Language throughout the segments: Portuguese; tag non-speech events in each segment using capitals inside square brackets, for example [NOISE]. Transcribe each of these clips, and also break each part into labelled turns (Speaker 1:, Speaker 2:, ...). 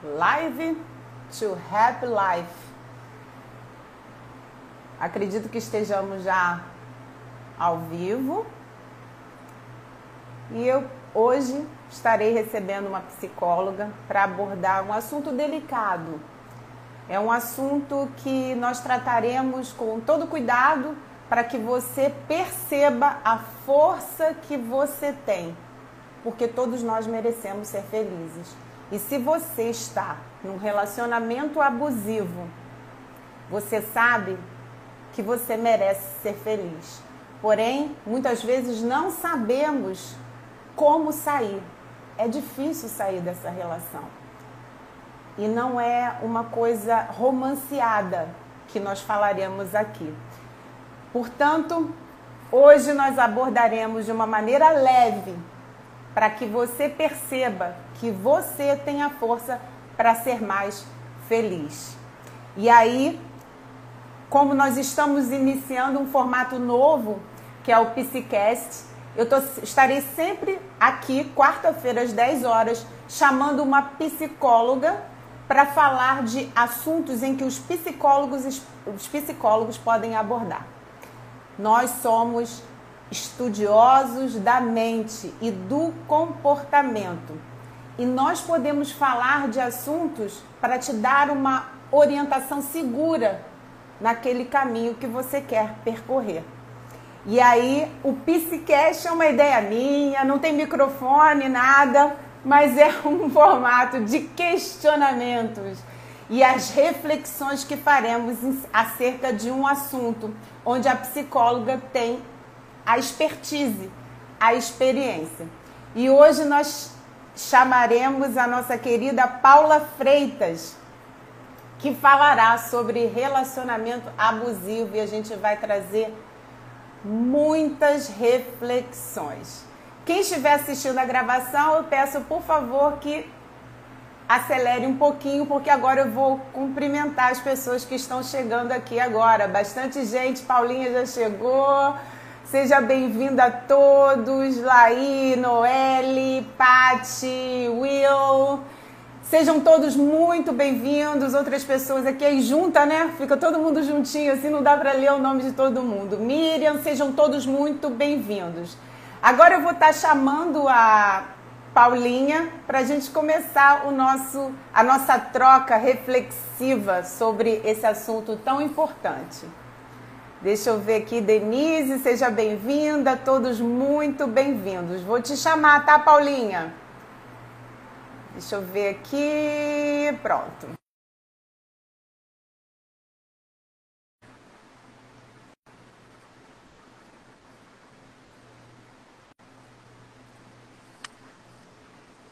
Speaker 1: Live to Happy Life. Acredito que estejamos já ao vivo. E eu hoje estarei recebendo uma psicóloga para abordar um assunto delicado. É um assunto que nós trataremos com todo cuidado para que você perceba a força que você tem, porque todos nós merecemos ser felizes. E se você está num relacionamento abusivo, você sabe que você merece ser feliz. Porém, muitas vezes não sabemos como sair. É difícil sair dessa relação. E não é uma coisa romanceada que nós falaremos aqui. Portanto, hoje nós abordaremos de uma maneira leve para que você perceba que você tem a força para ser mais feliz. E aí, como nós estamos iniciando um formato novo, que é o Psicast, eu tô, estarei sempre aqui, quarta-feira, às 10 horas, chamando uma psicóloga para falar de assuntos em que os psicólogos, os psicólogos podem abordar. Nós somos estudiosos da mente e do comportamento. E nós podemos falar de assuntos para te dar uma orientação segura naquele caminho que você quer percorrer. E aí, o Psicast é uma ideia minha, não tem microfone, nada, mas é [LAUGHS] um formato de questionamentos e as reflexões que faremos acerca de um assunto onde a psicóloga tem a expertise, a experiência. E hoje nós chamaremos a nossa querida Paula Freitas, que falará sobre relacionamento abusivo e a gente vai trazer muitas reflexões. Quem estiver assistindo a gravação, eu peço por favor que acelere um pouquinho, porque agora eu vou cumprimentar as pessoas que estão chegando aqui agora. Bastante gente, Paulinha já chegou. Seja bem-vinda a todos, Laí, Noelle, Pati, Will. Sejam todos muito bem-vindos. Outras pessoas aqui aí junta, né? Fica todo mundo juntinho, assim não dá para ler o nome de todo mundo. Miriam, sejam todos muito bem-vindos. Agora eu vou estar chamando a Paulinha, para a gente começar o nosso, a nossa troca reflexiva sobre esse assunto tão importante. Deixa eu ver aqui, Denise, seja bem-vinda, todos muito bem-vindos. Vou te chamar, tá, Paulinha? Deixa eu ver aqui, pronto.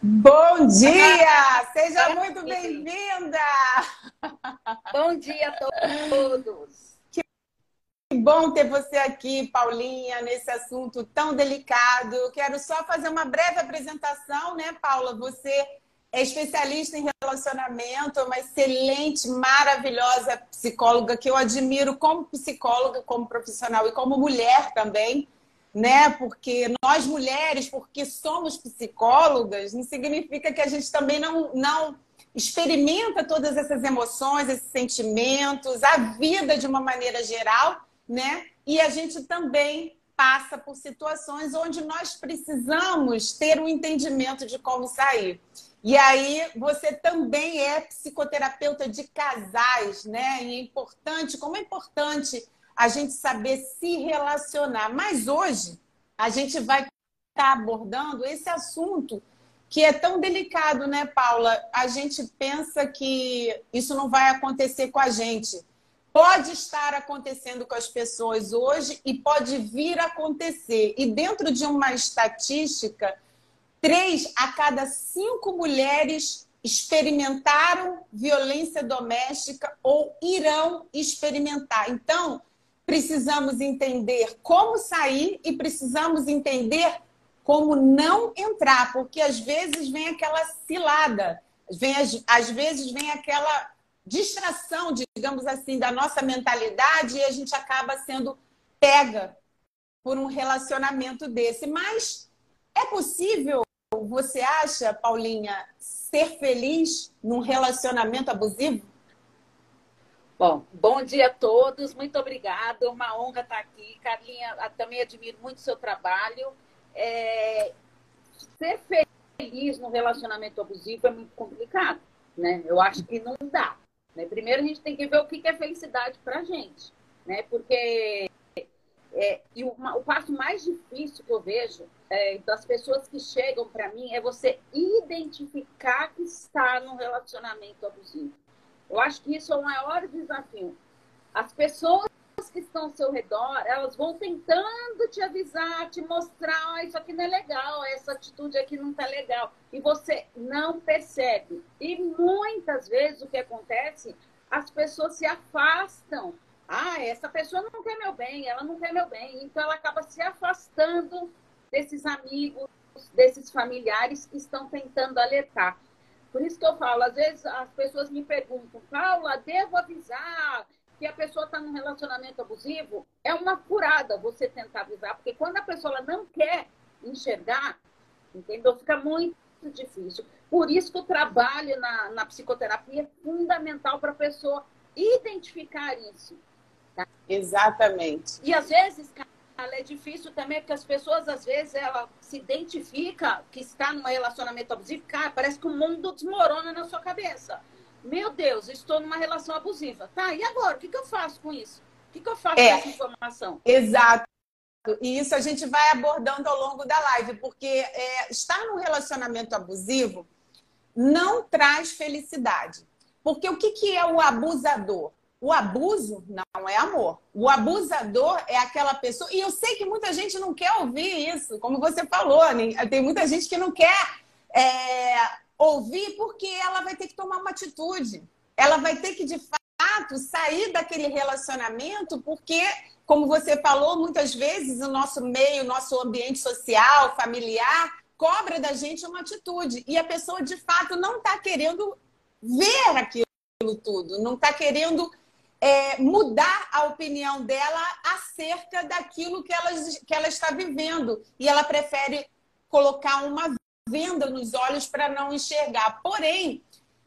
Speaker 1: Bom dia! [LAUGHS] Seja muito bem-vinda!
Speaker 2: Bom dia a todos!
Speaker 1: Que bom ter você aqui, Paulinha, nesse assunto tão delicado. Quero só fazer uma breve apresentação, né, Paula? Você é especialista em relacionamento, uma excelente, maravilhosa psicóloga que eu admiro como psicóloga, como profissional e como mulher também né? Porque nós mulheres, porque somos psicólogas, não significa que a gente também não, não experimenta todas essas emoções, esses sentimentos, a vida de uma maneira geral, né? E a gente também passa por situações onde nós precisamos ter um entendimento de como sair. E aí você também é psicoterapeuta de casais, né? E é importante, como é importante a gente saber se relacionar. Mas hoje a gente vai estar tá abordando esse assunto que é tão delicado, né, Paula? A gente pensa que isso não vai acontecer com a gente. Pode estar acontecendo com as pessoas hoje e pode vir a acontecer. E dentro de uma estatística, três a cada cinco mulheres experimentaram violência doméstica ou irão experimentar. Então, precisamos entender como sair e precisamos entender como não entrar, porque às vezes vem aquela cilada, vem, às vezes vem aquela distração, digamos assim, da nossa mentalidade e a gente acaba sendo pega por um relacionamento desse. Mas é possível você acha, Paulinha, ser feliz num relacionamento abusivo?
Speaker 2: Bom, bom dia a todos, muito obrigada, uma honra estar aqui. Carlinha, também admiro muito o seu trabalho. É... Ser feliz no relacionamento abusivo é muito complicado, né? Eu acho que não dá. Né? Primeiro a gente tem que ver o que é felicidade para a gente, né? Porque é, e o, o passo mais difícil que eu vejo é, das pessoas que chegam para mim é você identificar que está num relacionamento abusivo. Eu acho que isso é o maior desafio. As pessoas que estão ao seu redor, elas vão tentando te avisar, te mostrar, oh, isso aqui não é legal, essa atitude aqui não tá legal. E você não percebe. E muitas vezes o que acontece, as pessoas se afastam. Ah, essa pessoa não quer meu bem, ela não quer meu bem. Então ela acaba se afastando desses amigos, desses familiares que estão tentando alertar. Por isso que eu falo, às vezes as pessoas me perguntam, Paula, devo avisar que a pessoa está num relacionamento abusivo? É uma furada você tentar avisar, porque quando a pessoa não quer enxergar, entendeu? Fica muito difícil. Por isso que o trabalho na, na psicoterapia é fundamental para a pessoa identificar isso.
Speaker 1: Tá? Exatamente.
Speaker 2: E às vezes, é difícil também, porque as pessoas, às vezes, ela se identifica que está num relacionamento abusivo, cara, parece que o mundo desmorona na sua cabeça. Meu Deus, estou numa relação abusiva. Tá, e agora? O que, que eu faço com isso? O que, que eu faço é, com essa informação?
Speaker 1: Exato. E isso a gente vai abordando ao longo da live, porque é, estar num relacionamento abusivo não traz felicidade. Porque o que, que é o abusador? O abuso não é amor. O abusador é aquela pessoa. E eu sei que muita gente não quer ouvir isso, como você falou, né? tem muita gente que não quer é, ouvir porque ela vai ter que tomar uma atitude. Ela vai ter que, de fato, sair daquele relacionamento, porque, como você falou, muitas vezes o nosso meio, o nosso ambiente social, familiar, cobra da gente uma atitude. E a pessoa, de fato, não está querendo ver aquilo tudo, não está querendo é, mudar a opinião dela acerca daquilo que ela, que ela está vivendo. E ela prefere colocar uma venda nos olhos para não enxergar. Porém,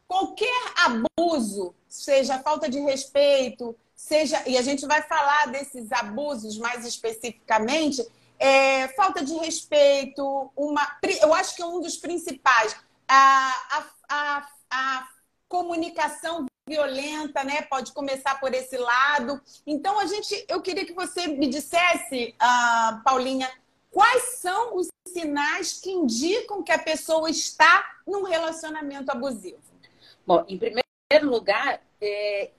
Speaker 1: qualquer abuso, seja falta de respeito, seja. E a gente vai falar desses abusos mais especificamente. É, falta de respeito, uma, eu acho que é um dos principais, a, a, a, a comunicação violenta, né? Pode começar por esse lado. Então, a gente, eu queria que você me dissesse, uh, Paulinha, quais são os sinais que indicam que a pessoa está num relacionamento abusivo?
Speaker 2: Bom, em primeiro lugar, é,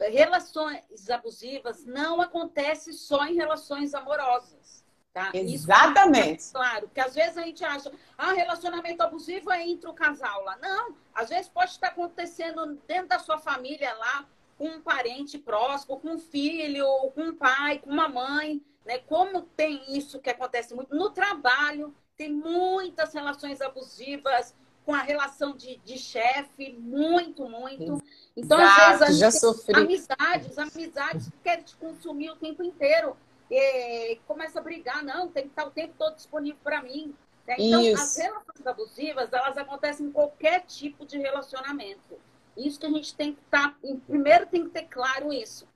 Speaker 2: relações abusivas não acontecem só em relações amorosas. Tá?
Speaker 1: Exatamente.
Speaker 2: Isso, claro, porque às vezes a gente acha, ah, relacionamento abusivo é entre o casal lá. Não, às vezes pode estar acontecendo dentro da sua família lá, com um parente próximo, com um filho, com um pai, com uma mãe, né? Como tem isso que acontece muito no trabalho, tem muitas relações abusivas com a relação de, de chefe, muito, muito. Então, Exato, às vezes, a gente já sofri. amizades, amizades que querem te consumir o tempo inteiro e começa a brigar, não, tem que estar o tempo todo disponível para mim. Né? Então, Isso. as relações abusivas, elas acontecem em qualquer tipo de relacionamento. Isso que a gente tem que estar, tá, primeiro tem que ter claro isso.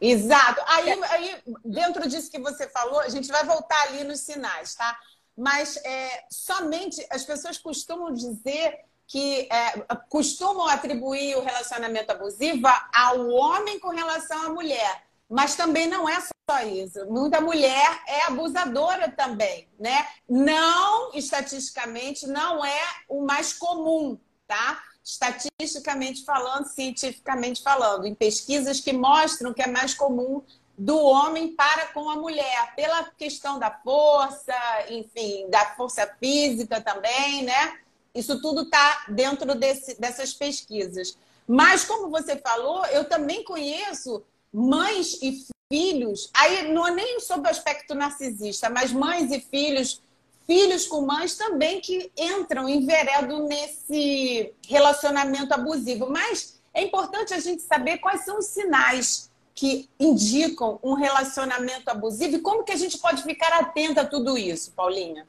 Speaker 1: Exato. Aí, aí, dentro disso que você falou, a gente vai voltar ali nos sinais, tá? Mas é, somente as pessoas costumam dizer que é, costumam atribuir o relacionamento abusivo ao homem com relação à mulher. Mas também não é só isso. Muita mulher é abusadora também, né? Não, estatisticamente, não é o mais comum, tá? Estatisticamente falando, cientificamente falando, em pesquisas que mostram que é mais comum do homem para com a mulher, pela questão da força, enfim, da força física também, né? Isso tudo está dentro desse, dessas pesquisas. Mas, como você falou, eu também conheço mães e filhos, aí não é nem sobre o aspecto narcisista, mas mães e filhos, filhos com mães também que entram, enveredam nesse relacionamento abusivo. Mas é importante a gente saber quais são os sinais que indicam um relacionamento abusivo e como que a gente pode ficar atenta a tudo isso, Paulinha?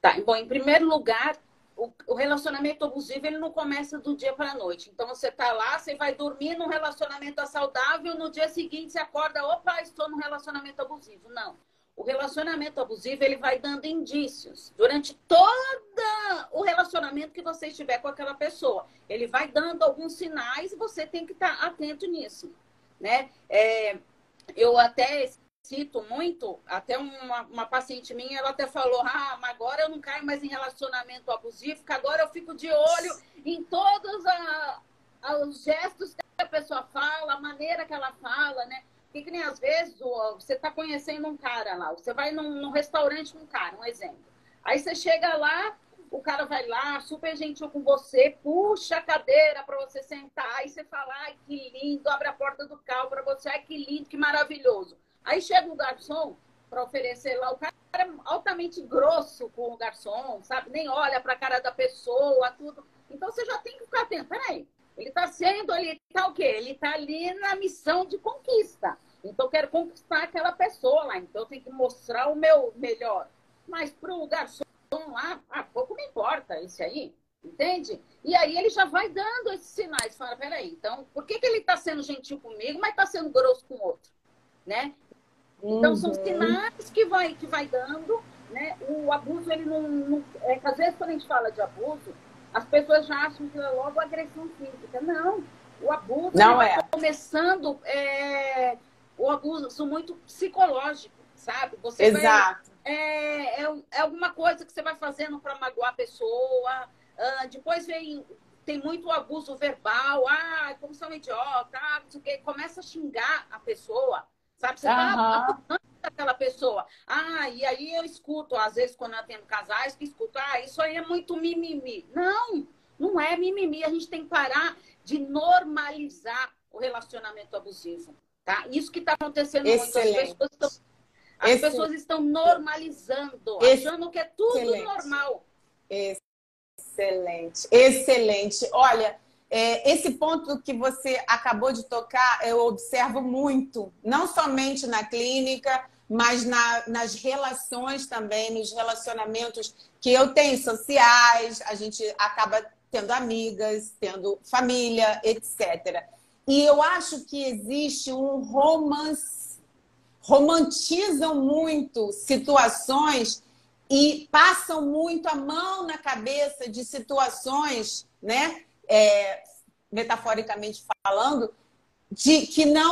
Speaker 2: Tá, bom, em primeiro lugar, o, relacionamento abusivo ele não começa do dia para a noite. Então você tá lá, você vai dormir num relacionamento saudável, no dia seguinte você acorda, opa, estou num relacionamento abusivo. Não. O relacionamento abusivo ele vai dando indícios durante todo o relacionamento que você estiver com aquela pessoa. Ele vai dando alguns sinais e você tem que estar tá atento nisso, né? É, eu até cito muito, até uma, uma, paciente minha, ela até falou, ah, mas agora eu não caio mais em relacionamento abusivo, porque agora eu fico de olho em todos a, os gestos que a pessoa fala, a maneira que ela fala, né? Porque que nem às vezes você está conhecendo um cara lá, você vai num, num restaurante com um cara, um exemplo. Aí você chega lá, o cara vai lá, super gentil com você, puxa a cadeira para você sentar, aí você fala, ai, que lindo, abre a porta do carro para você, ai, que lindo, que maravilhoso. Aí chega o garçom para oferecer lá, o cara é altamente grosso com o garçom, sabe? Nem olha para a cara da pessoa, tudo. Então você já tem que ficar atento. Peraí, ele está sendo, ele está o quê? Ele está ali na missão de conquista. Então eu quero conquistar aquela pessoa lá. Então eu tenho que mostrar o meu melhor. Mas para o garçom lá, ah, pouco me importa isso aí. Entende? E aí ele já vai dando esses sinais. Fala, peraí, então, por que, que ele está sendo gentil comigo, mas está sendo grosso com o outro? Né? Então, são uhum. sinais que vai, que vai dando, né? O abuso, ele não, não... É às vezes, quando a gente fala de abuso, as pessoas já acham que é logo agressão física. Não, o abuso
Speaker 1: não é.
Speaker 2: começando é, o abuso muito psicológico, sabe?
Speaker 1: Você Exato.
Speaker 2: Vai, é, é, é, alguma coisa que você vai fazendo para magoar a pessoa. Ah, depois vem tem muito abuso verbal, ah, como são idiota, ah, começa a xingar a pessoa. Sabe? Você está uhum. aquela pessoa. Ah, e aí eu escuto, às vezes, quando eu atendo casais, que escuto, ah, isso aí é muito mimimi. Não, não é mimimi. A gente tem que parar de normalizar o relacionamento abusivo. Tá? Isso que está acontecendo
Speaker 1: Excelente.
Speaker 2: muito. As, pessoas estão, as pessoas estão normalizando, achando que é tudo Excelente. normal.
Speaker 1: Excelente, excelente. Olha, é, esse ponto que você acabou de tocar, eu observo muito, não somente na clínica, mas na, nas relações também, nos relacionamentos que eu tenho sociais, a gente acaba tendo amigas, tendo família, etc. E eu acho que existe um romance, romantizam muito situações e passam muito a mão na cabeça de situações, né? É, metaforicamente falando, de que não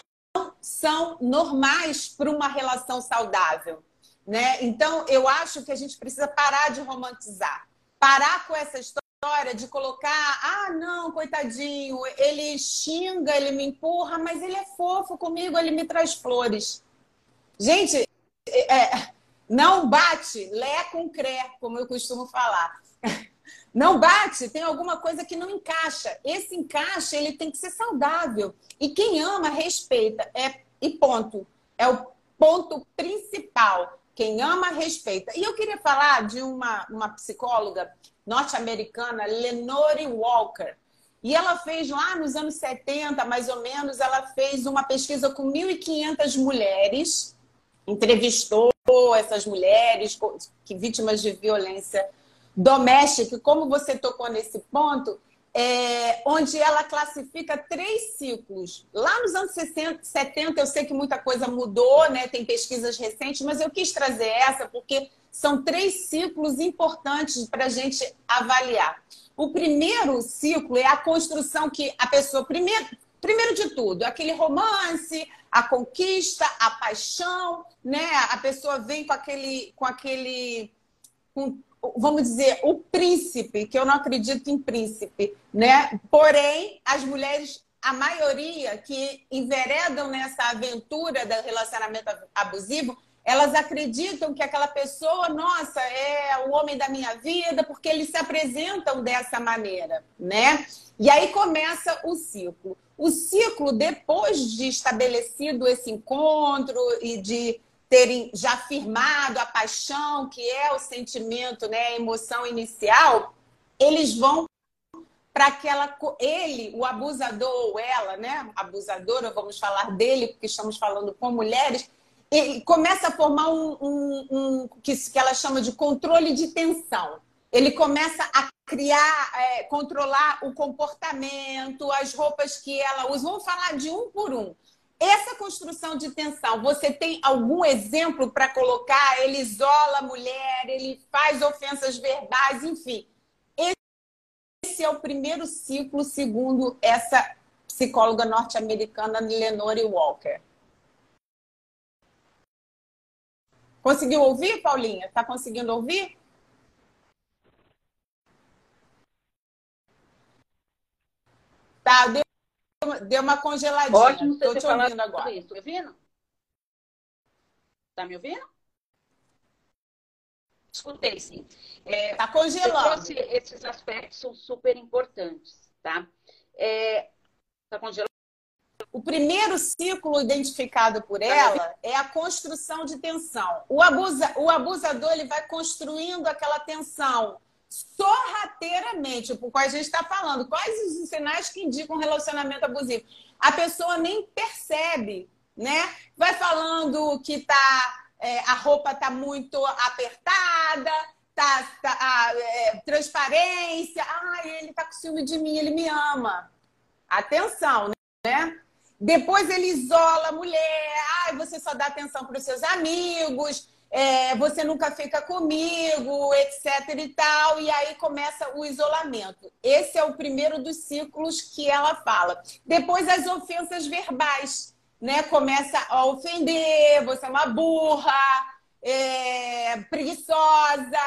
Speaker 1: são normais para uma relação saudável. Né? Então, eu acho que a gente precisa parar de romantizar, parar com essa história de colocar, ah, não, coitadinho, ele xinga, ele me empurra, mas ele é fofo comigo, ele me traz flores. Gente, é, não bate lé com cré, como eu costumo falar. Não bate, tem alguma coisa que não encaixa. Esse encaixe ele tem que ser saudável. E quem ama, respeita. É, e ponto. É o ponto principal. Quem ama, respeita. E eu queria falar de uma, uma psicóloga norte-americana, Lenore Walker. E ela fez lá nos anos 70, mais ou menos, ela fez uma pesquisa com 1.500 mulheres, entrevistou essas mulheres que vítimas de violência doméstica, como você tocou nesse ponto, é, onde ela classifica três ciclos. Lá nos anos 60, 70, eu sei que muita coisa mudou, né? tem pesquisas recentes, mas eu quis trazer essa porque são três ciclos importantes para a gente avaliar. O primeiro ciclo é a construção que a pessoa, primeiro, primeiro de tudo, aquele romance, a conquista, a paixão, né? A pessoa vem com aquele, com aquele, com vamos dizer, o príncipe, que eu não acredito em príncipe, né? Porém, as mulheres, a maioria que enveredam nessa aventura do relacionamento abusivo, elas acreditam que aquela pessoa, nossa, é o homem da minha vida, porque eles se apresentam dessa maneira, né? E aí começa o ciclo. O ciclo, depois de estabelecido esse encontro e de terem já firmado a paixão, que é o sentimento, né, a emoção inicial, eles vão para aquela ele, o abusador ou ela, né, abusadora, vamos falar dele porque estamos falando com mulheres, e começa a formar um, um, um que, que ela chama de controle de tensão. ele começa a criar, é, controlar o comportamento, as roupas que ela usa. Vamos falar de um por um. Essa construção de tensão, você tem algum exemplo para colocar? Ele isola a mulher, ele faz ofensas verbais, enfim. Esse é o primeiro ciclo, segundo essa psicóloga norte-americana Lenore Walker. Conseguiu ouvir, Paulinha? Está conseguindo ouvir? Tá, deu, deu uma congeladinha.
Speaker 2: Ótimo
Speaker 1: Estou
Speaker 2: te
Speaker 1: ouvindo agora.
Speaker 2: Isso. Me ouvindo? Tá me ouvindo? Escutei, sim.
Speaker 1: É, tá congelando.
Speaker 2: Você esses aspectos são super importantes, tá? É, tá congelando?
Speaker 1: O primeiro ciclo identificado por ela é a construção de tensão. O, abusa, o abusador ele vai construindo aquela tensão sorrateiramente, por qual a gente está falando. Quais os sinais que indicam um relacionamento abusivo? A pessoa nem percebe, né? Vai falando que tá, é, a roupa tá muito apertada, tá, tá a, é, transparência. Ah, ele tá com ciúme de mim, ele me ama. Atenção, né? Depois ele isola a mulher. Ah, você só dá atenção para os seus amigos é, você nunca fica comigo, etc e tal, e aí começa o isolamento. Esse é o primeiro dos ciclos que ela fala. Depois as ofensas verbais, né? Começa a ofender, você é uma burra, é, preguiçosa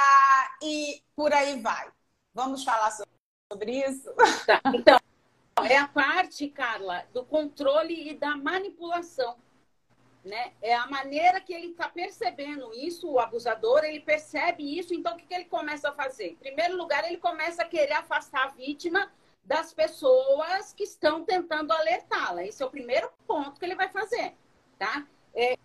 Speaker 1: e por aí vai. Vamos falar sobre isso?
Speaker 2: Tá. Então, é a parte, Carla, do controle e da manipulação né? É a maneira que ele está percebendo isso, o abusador, ele percebe isso, então o que, que ele começa a fazer? Em primeiro lugar, ele começa a querer afastar a vítima das pessoas que estão tentando alertá-la. Esse é o primeiro ponto que ele vai fazer, tá? É,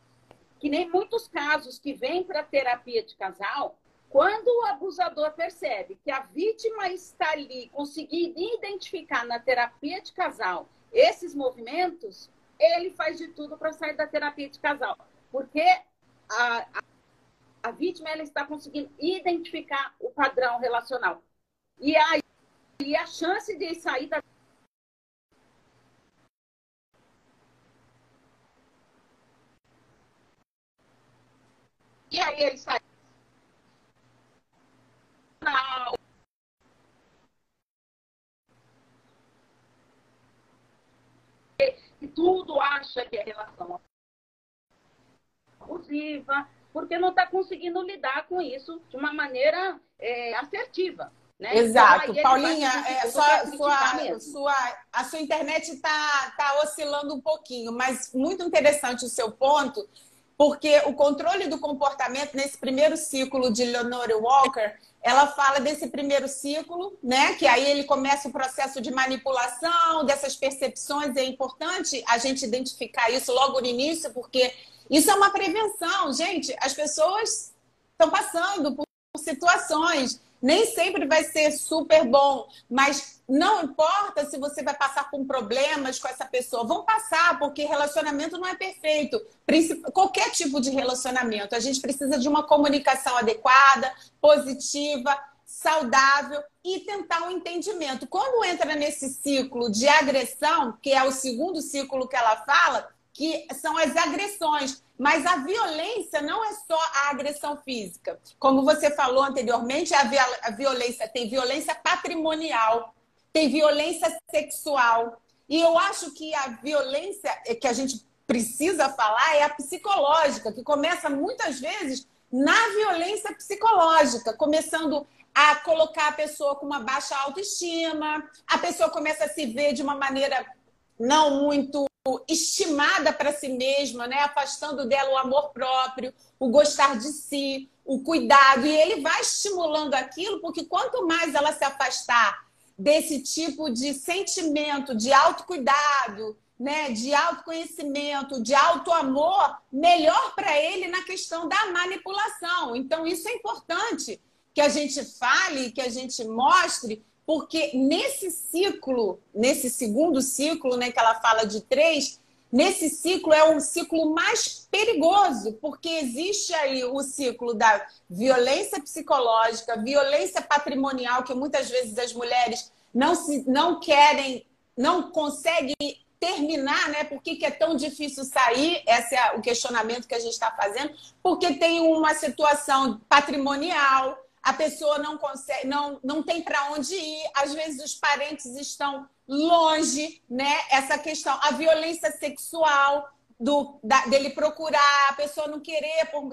Speaker 2: que nem muitos casos que vêm para terapia de casal, quando o abusador percebe que a vítima está ali, conseguindo identificar na terapia de casal esses movimentos, ele faz de tudo para sair da terapia de casal. Porque a, a, a, vítima ela está conseguindo identificar o padrão relacional. E aí e a chance de sair da E aí ele sai. Não, que tudo acha que é relação abusiva, porque não está conseguindo lidar com isso de uma maneira é, assertiva. Né?
Speaker 1: Exato. Então, Paulinha, é, sua, sua, sua, a sua internet está tá oscilando um pouquinho, mas muito interessante o seu ponto, porque o controle do comportamento nesse primeiro ciclo de Leonore Walker ela fala desse primeiro ciclo, né? Que aí ele começa o processo de manipulação, dessas percepções. É importante a gente identificar isso logo no início, porque isso é uma prevenção, gente. As pessoas estão passando por situações nem sempre vai ser super bom, mas não importa se você vai passar por problemas com essa pessoa, vão passar, porque relacionamento não é perfeito. Qualquer tipo de relacionamento, a gente precisa de uma comunicação adequada, positiva, saudável e tentar um entendimento. Quando entra nesse ciclo de agressão, que é o segundo ciclo que ela fala, que são as agressões. Mas a violência não é só a agressão física. Como você falou anteriormente, a, violência tem violência patrimonial, tem violência sexual. E eu acho que a violência que a gente precisa falar é a psicológica, que começa muitas vezes na violência psicológica, começando a colocar a pessoa com uma baixa autoestima, a pessoa começa a se ver de uma maneira não muito estimada para si mesma, né? afastando dela o amor próprio, o gostar de si, o cuidado. E ele vai estimulando aquilo, porque quanto mais ela se afastar desse tipo de sentimento de autocuidado, né, de autoconhecimento, de autoamor, melhor para ele na questão da manipulação. Então, isso é importante que a gente fale, que a gente mostre, porque nesse ciclo, nesse segundo ciclo, né, que ela fala de três, nesse ciclo é o ciclo mais perigoso, porque existe aí o ciclo da violência psicológica, violência patrimonial, que muitas vezes as mulheres não, se, não querem, não conseguem terminar, né? Por que, que é tão difícil sair? Esse é o questionamento que a gente está fazendo. Porque tem uma situação patrimonial, a pessoa não consegue, não, não tem para onde ir, às vezes os parentes estão longe, né? Essa questão, a violência sexual do, da, dele procurar, a pessoa não querer por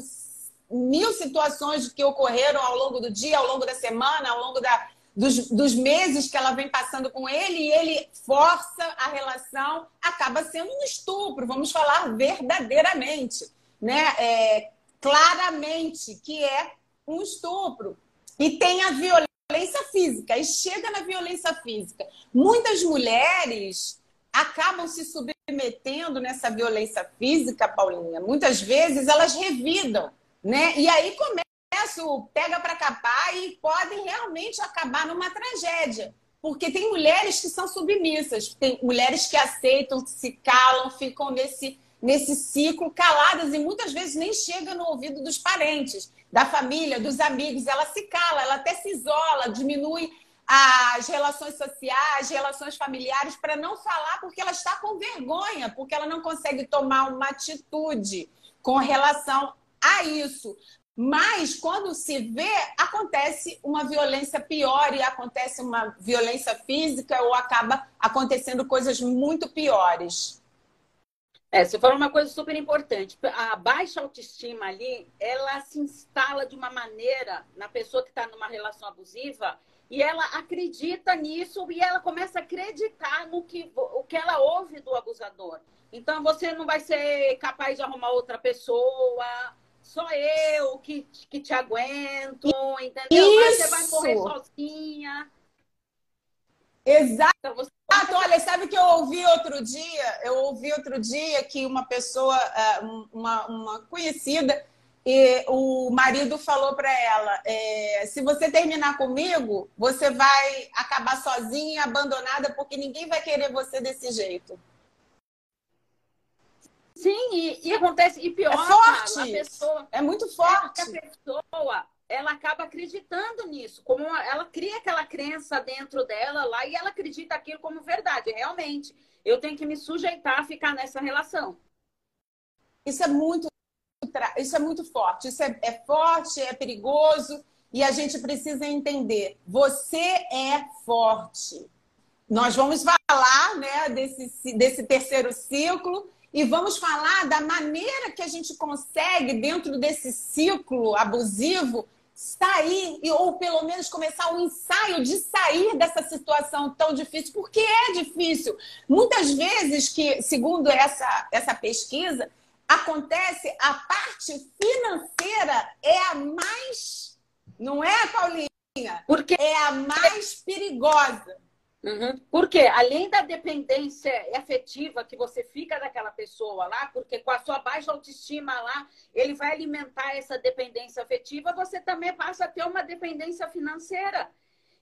Speaker 1: mil situações que ocorreram ao longo do dia, ao longo da semana, ao longo da, dos, dos meses que ela vem passando com ele, e ele força a relação, acaba sendo um estupro, vamos falar verdadeiramente, né? É, claramente que é um estupro. E tem a violência física e chega na violência física. Muitas mulheres acabam se submetendo nessa violência física, Paulinha. Muitas vezes elas revidam, né? E aí começa o pega para capar e podem realmente acabar numa tragédia. Porque tem mulheres que são submissas, tem mulheres que aceitam, se calam, ficam nesse, nesse ciclo caladas e muitas vezes nem chega no ouvido dos parentes da família, dos amigos, ela se cala, ela até se isola, diminui as relações sociais, relações familiares, para não falar porque ela está com vergonha, porque ela não consegue tomar uma atitude com relação a isso. Mas quando se vê, acontece uma violência pior e acontece uma violência física ou acaba acontecendo coisas muito piores.
Speaker 2: É, você falou uma coisa super importante. A baixa autoestima ali, ela se instala de uma maneira na pessoa que está numa relação abusiva e ela acredita nisso e ela começa a acreditar no que, o que ela ouve do abusador. Então você não vai ser capaz de arrumar outra pessoa, só eu que, que te aguento, entendeu? Isso. Mas você vai morrer sozinha.
Speaker 1: Exato. Então, você... Olha, sabe que eu ouvi outro dia? Eu ouvi outro dia que uma pessoa, é, uma, uma conhecida, e o marido falou para ela: é, se você terminar comigo, você vai acabar sozinha, abandonada, porque ninguém vai querer você desse jeito.
Speaker 2: Sim, e, e acontece, e pior,
Speaker 1: é forte. Cara, pessoa, é muito forte.
Speaker 2: É a pessoa ela acaba acreditando nisso, como ela cria aquela crença dentro dela lá e ela acredita aquilo como verdade. Realmente, eu tenho que me sujeitar a ficar nessa relação.
Speaker 1: Isso é muito, isso é muito forte. Isso é, é forte, é perigoso e a gente precisa entender. Você é forte. Nós vamos falar, né, desse, desse terceiro ciclo e vamos falar da maneira que a gente consegue, dentro desse ciclo abusivo, sair, ou pelo menos começar o um ensaio de sair dessa situação tão difícil, porque é difícil. Muitas vezes que, segundo essa, essa pesquisa, acontece a parte financeira é a mais, não é, Paulinha? Porque é a mais perigosa.
Speaker 2: Uhum. Porque além da dependência afetiva que você fica daquela pessoa lá, porque com a sua baixa autoestima lá, ele vai alimentar essa dependência afetiva, você também passa a ter uma dependência financeira.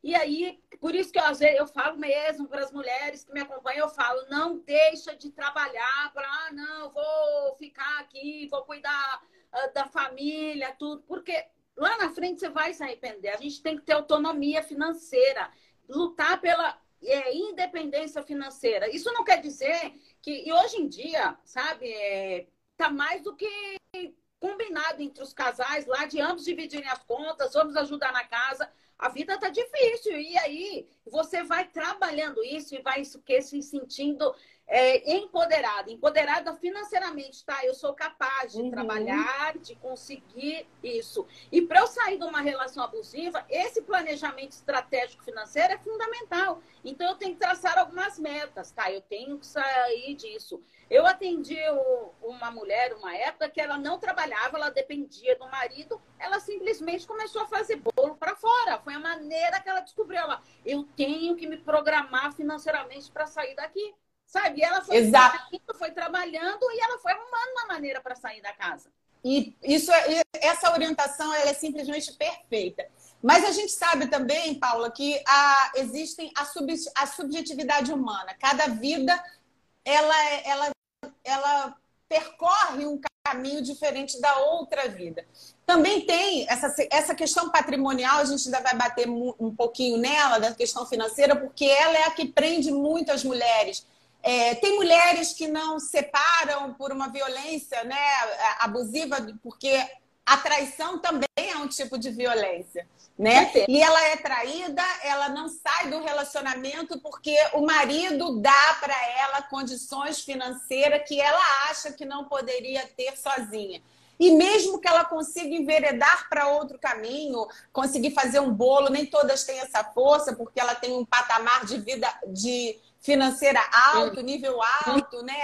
Speaker 2: E aí, por isso que eu, às vezes, eu falo mesmo para as mulheres que me acompanham, eu falo, não deixa de trabalhar para, ah, não, vou ficar aqui, vou cuidar uh, da família, tudo, porque lá na frente você vai se arrepender. A gente tem que ter autonomia financeira, lutar pela é, independência financeira. Isso não quer dizer que. E hoje em dia, sabe, é, tá mais do que combinado entre os casais lá de ambos dividirem as contas, vamos ajudar na casa. A vida tá difícil. E aí você vai trabalhando isso e vai se sentindo é, empoderada, empoderada financeiramente, tá? Eu sou capaz de uhum. trabalhar, de conseguir isso. E para eu sair de uma relação abusiva, esse planejamento estratégico financeiro é fundamental. Então eu tenho que traçar algumas metas, tá? Eu tenho que sair disso. Eu atendi uma mulher, uma época, que ela não trabalhava, ela dependia do marido, ela simplesmente começou a fazer bolo para fora. Foi a maneira que ela descobriu. Ela, eu tenho que me programar financeiramente para sair daqui. Sabe? E ela foi, Exato. foi trabalhando e ela foi arrumando uma maneira para sair da casa.
Speaker 1: E isso, é, essa orientação ela é simplesmente perfeita. Mas a gente sabe também, Paula, que a, existem a, sub, a subjetividade humana. Cada vida ela, ela, ela percorre um caminho diferente da outra vida. Também tem essa, essa questão patrimonial, a gente ainda vai bater um pouquinho nela, da questão financeira, porque ela é a que prende muito as mulheres. É, tem mulheres que não separam por uma violência né, abusiva, porque a traição também é um tipo de violência, né? E ela é traída, ela não sai do relacionamento porque o marido dá para ela condições financeiras que ela acha que não poderia ter sozinha. E mesmo que ela consiga enveredar para outro caminho, conseguir fazer um bolo, nem todas têm essa força, porque ela tem um patamar de vida de financeira alto, nível alto, né?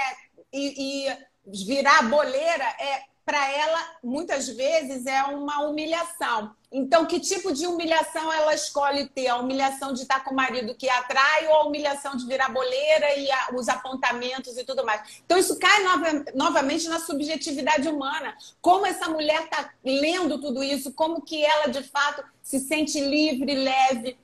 Speaker 1: E, e virar boleira é para ela, muitas vezes, é uma humilhação. Então, que tipo de humilhação ela escolhe ter? A humilhação de estar com o marido que atrai ou a humilhação de virar boleira e a, os apontamentos e tudo mais? Então, isso cai nova, novamente na subjetividade humana. Como essa mulher está lendo tudo isso, como que ela, de fato, se sente livre, leve,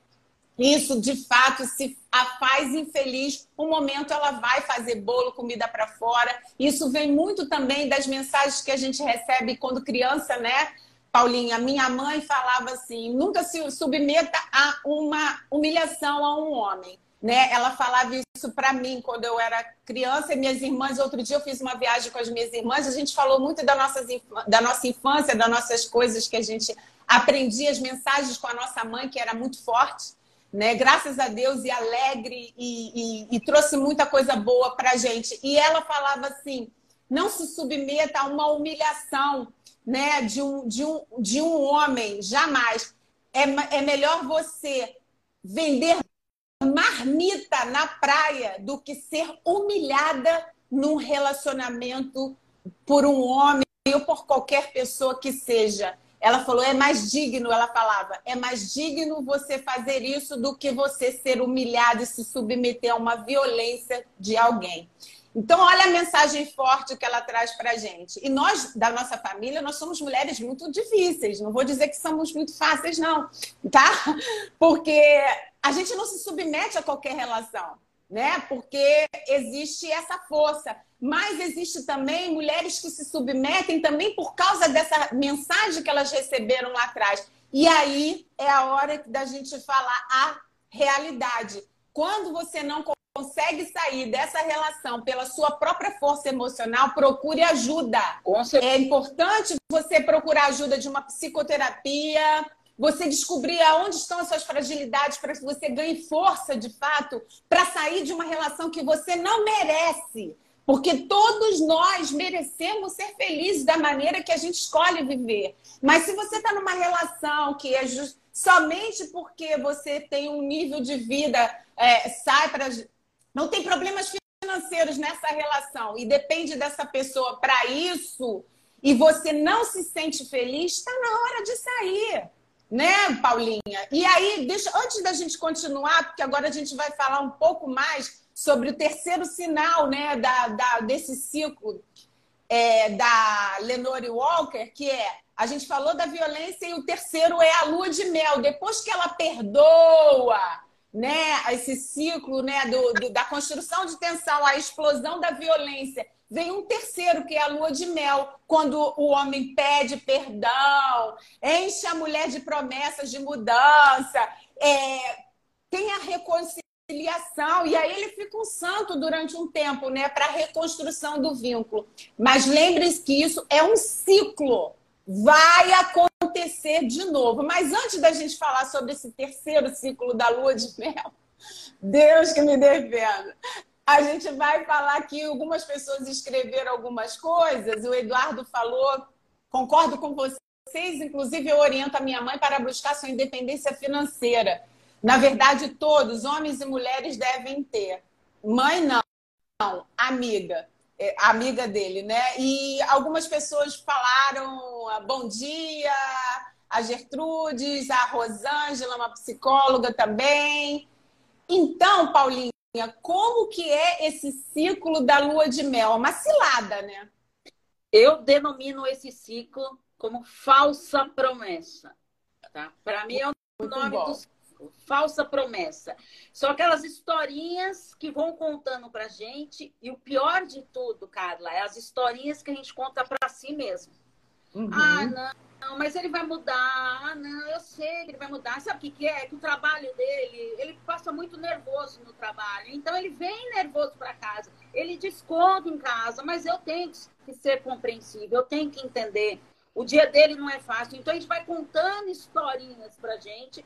Speaker 1: isso de fato se a faz infeliz. Um momento ela vai fazer bolo, comida para fora. Isso vem muito também das mensagens que a gente recebe quando criança, né? Paulinha, minha mãe falava assim: nunca se submeta a uma humilhação a um homem. Né? Ela falava isso para mim quando eu era criança e minhas irmãs. Outro dia eu fiz uma viagem com as minhas irmãs. A gente falou muito da, nossas, da nossa infância, das nossas coisas que a gente aprendia, as mensagens com a nossa mãe, que era muito forte né? Graças a Deus e alegre e, e, e trouxe muita coisa boa para gente. E ela falava assim: não se submeta a uma humilhação, né? De um, de um, de um homem, jamais. É, é melhor você vender marmita na praia do que ser humilhada num relacionamento por um homem ou por qualquer pessoa que seja. Ela falou: é mais digno, ela falava, é mais digno você fazer isso do que você ser humilhado e se submeter a uma violência de alguém. Então, olha a mensagem forte que ela traz para gente. E nós, da nossa família, nós somos mulheres muito difíceis. Não vou dizer que somos muito fáceis, não, tá? Porque a gente não se submete a qualquer relação né? Porque existe essa força. Mas existe também mulheres que se submetem também por causa dessa mensagem que elas receberam lá atrás. E aí é a hora da gente falar a realidade. Quando você não consegue sair dessa relação pela sua própria força emocional, procure ajuda. É importante você procurar ajuda de uma psicoterapia, você descobrir aonde estão as suas fragilidades para que você ganhe força de fato para sair de uma relação que você não merece. Porque todos nós merecemos ser felizes da maneira que a gente escolhe viver. Mas se você está numa relação que é just... somente porque você tem um nível de vida, é, sai para. Não tem problemas financeiros nessa relação e depende dessa pessoa para isso, e você não se sente feliz, está na hora de sair né, Paulinha? E aí, deixa, antes da gente continuar, porque agora a gente vai falar um pouco mais sobre o terceiro sinal, né, da, da desse ciclo é, da Lenore Walker, que é a gente falou da violência e o terceiro é a lua de mel. Depois que ela perdoa, né, esse ciclo, né, do, do da construção de tensão, a explosão da violência Vem um terceiro, que é a lua de mel, quando o homem pede perdão, enche a mulher de promessas de mudança, é, tem a reconciliação, e aí ele fica um santo durante um tempo, né, para a reconstrução do vínculo. Mas lembre-se que isso é um ciclo, vai acontecer de novo. Mas antes da gente falar sobre esse terceiro ciclo da lua de mel, [LAUGHS] Deus que me devendo. A gente vai falar que algumas pessoas escreveram algumas coisas. O Eduardo falou, concordo com vocês, inclusive eu oriento a minha mãe para buscar sua independência financeira. Na verdade, todos, homens e mulheres, devem ter. Mãe, não, não amiga é, amiga dele, né? E algumas pessoas falaram ah, bom dia, a Gertrudes, a Rosângela, uma psicóloga também. Então, Paulinho, como que é esse ciclo da lua de mel? Uma cilada, né?
Speaker 2: Eu denomino esse ciclo como falsa promessa. Tá? Para mim é o Muito nome bom. do ciclo. falsa promessa. São aquelas historinhas que vão contando pra gente. E o pior de tudo, Carla, é as historinhas que a gente conta para si mesmo. Uhum. Ah, não, não, mas ele vai mudar. Ah, não, eu sei que ele vai mudar. Sabe o que, que é? Que o trabalho dele, ele passa muito nervoso no trabalho. Então ele vem nervoso para casa. Ele desconta em casa, mas eu tenho que ser compreensível, eu tenho que entender. O dia dele não é fácil. Então a gente vai contando historinhas pra gente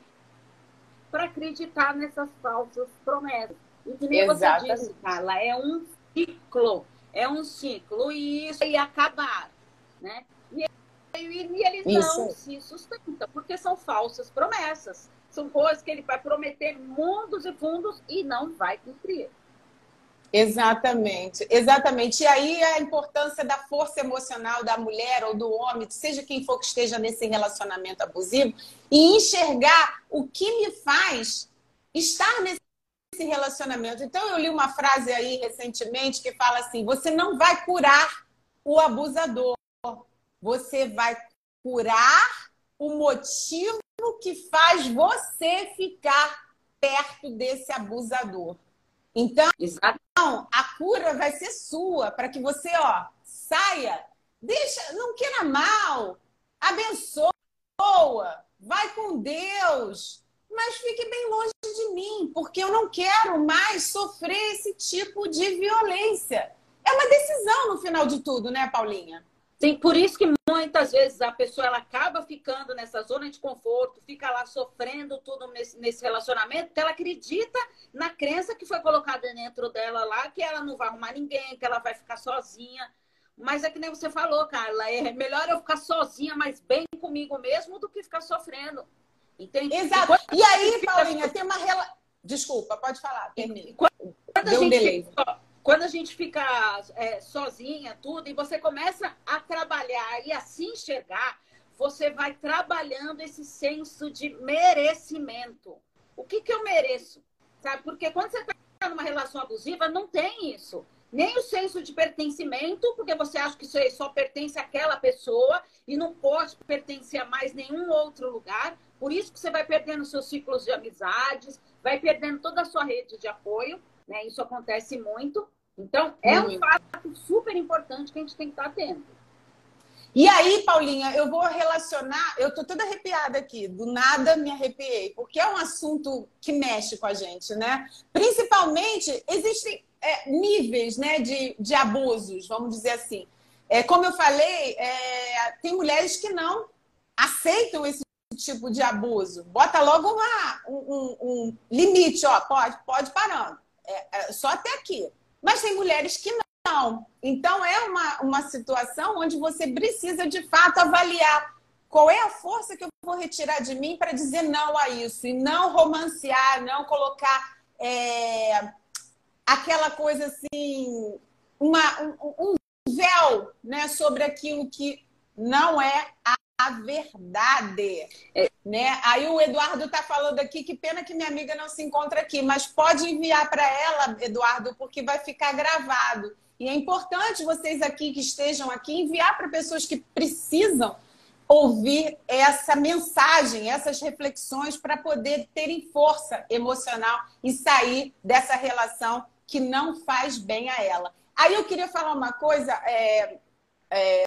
Speaker 2: para acreditar nessas falsas promessas. E que nem Exatamente. você disse, Carla, é um ciclo. É um ciclo e isso ia acabar, né? E, eles isso. não se sustentam, porque são falsas promessas. São coisas que ele vai prometer mundos e fundos e não vai cumprir.
Speaker 1: Exatamente, exatamente. E aí a importância da força emocional da mulher ou do homem, seja quem for que esteja nesse relacionamento abusivo, e enxergar o que me faz estar nesse relacionamento. Então eu li uma frase aí recentemente que fala assim: você não vai curar o abusador, você vai curar o motivo que faz você ficar perto desse abusador. Então, então, a cura vai ser sua, para que você, ó, saia, deixa, não queira mal, abençoa, vai com Deus, mas fique bem longe de mim, porque eu não quero mais sofrer esse tipo de violência. É uma decisão no final de tudo, né, Paulinha?
Speaker 2: Sim, por isso que muitas vezes a pessoa ela acaba ficando nessa zona de conforto, fica lá sofrendo tudo nesse, nesse relacionamento, porque ela acredita na crença que foi colocada dentro dela lá, que ela não vai arrumar ninguém, que ela vai ficar sozinha. Mas é que nem você falou, Carla, é melhor eu ficar sozinha, mas bem comigo mesmo, do que ficar sofrendo. Entende?
Speaker 1: Exato. E, e aí, Paulinha, tem uma relação. Desculpa, pode falar.
Speaker 2: Quando, quando a gente quando a gente fica é, sozinha, tudo, e você começa a trabalhar e a se enxergar, você vai trabalhando esse senso de merecimento. O que, que eu mereço? Sabe? Porque quando você está numa relação abusiva, não tem isso. Nem o senso de pertencimento, porque você acha que isso só pertence àquela pessoa e não pode pertencer a mais nenhum outro lugar. Por isso que você vai perdendo seus ciclos de amizades, vai perdendo toda a sua rede de apoio. Né? Isso acontece muito. Então, é um fato super importante que a gente tem que estar atento.
Speaker 1: E aí, Paulinha, eu vou relacionar, eu tô toda arrepiada aqui, do nada me arrepiei, porque é um assunto que mexe com a gente, né? Principalmente, existem é, níveis né, de, de abusos, vamos dizer assim. É, como eu falei, é, tem mulheres que não aceitam esse tipo de abuso. Bota logo uma, um, um, um limite, ó, pode, pode parando. É, é, só até aqui. Mas tem mulheres que não. Então, é uma, uma situação onde você precisa, de fato, avaliar qual é a força que eu vou retirar de mim para dizer não a isso. E não romancear, não colocar é, aquela coisa assim, uma, um, um véu né, sobre aquilo que não é a verdade. É. Né? Aí o Eduardo está falando aqui, que pena que minha amiga não se encontra aqui, mas pode enviar para ela, Eduardo, porque vai ficar gravado. E é importante vocês aqui que estejam aqui enviar para pessoas que precisam ouvir essa mensagem, essas reflexões para poder terem força emocional e sair dessa relação que não faz bem a ela. Aí eu queria falar uma coisa, é, é,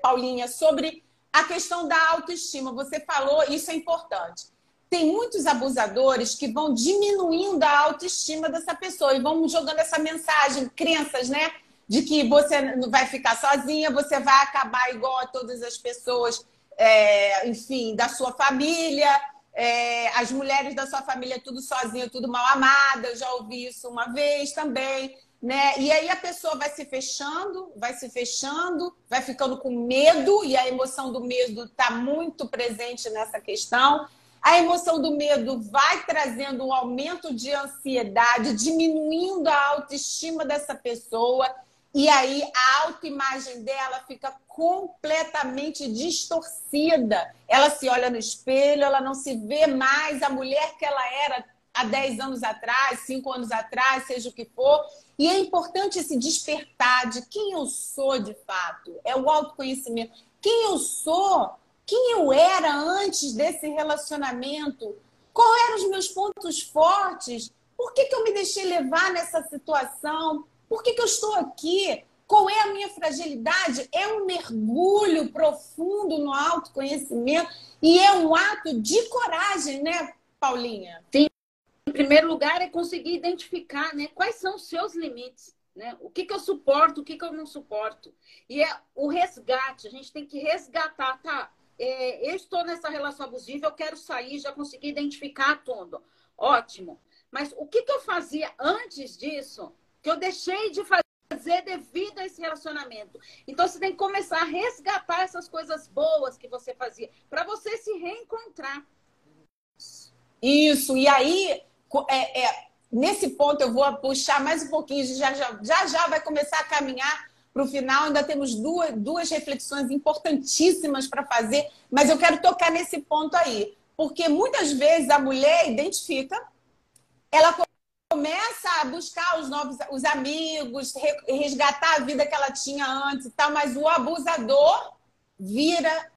Speaker 1: Paulinha, sobre a questão da autoestima, você falou, isso é importante. Tem muitos abusadores que vão diminuindo a autoestima dessa pessoa e vão jogando essa mensagem, crenças, né? De que você não vai ficar sozinha, você vai acabar igual a todas as pessoas, é, enfim, da sua família. É, as mulheres da sua família tudo sozinha, tudo mal amada. Eu já ouvi isso uma vez também né? E aí a pessoa vai se fechando, vai se fechando, vai ficando com medo, e a emoção do medo está muito presente nessa questão. A emoção do medo vai trazendo um aumento de ansiedade, diminuindo a autoestima dessa pessoa, e aí a autoimagem dela fica completamente distorcida. Ela se olha no espelho, ela não se vê mais a mulher que ela era há 10 anos atrás, 5 anos atrás, seja o que for. E é importante esse despertar de quem eu sou de fato. É o autoconhecimento. Quem eu sou, quem eu era antes desse relacionamento, Quais eram os meus pontos fortes? Por que, que eu me deixei levar nessa situação? Por que, que eu estou aqui? Qual é a minha fragilidade? É um mergulho profundo no autoconhecimento e é um ato de coragem, né, Paulinha?
Speaker 2: Sim. Primeiro lugar, é conseguir identificar né, quais são os seus limites. Né? O que, que eu suporto, o que, que eu não suporto. E é o resgate, a gente tem que resgatar, tá? É, eu estou nessa relação abusiva, eu quero sair, já consegui identificar tudo. Ótimo. Mas o que, que eu fazia antes disso que eu deixei de fazer devido a esse relacionamento? Então você tem que começar a resgatar essas coisas boas que você fazia para você se reencontrar.
Speaker 1: Isso, e aí é, é, nesse ponto eu vou puxar mais um pouquinho, já já, já, já vai começar a caminhar para o final. Ainda temos duas, duas reflexões importantíssimas para fazer, mas eu quero tocar nesse ponto aí. Porque muitas vezes a mulher identifica, ela começa a buscar os novos os amigos, resgatar a vida que ela tinha antes e tal, mas o abusador vira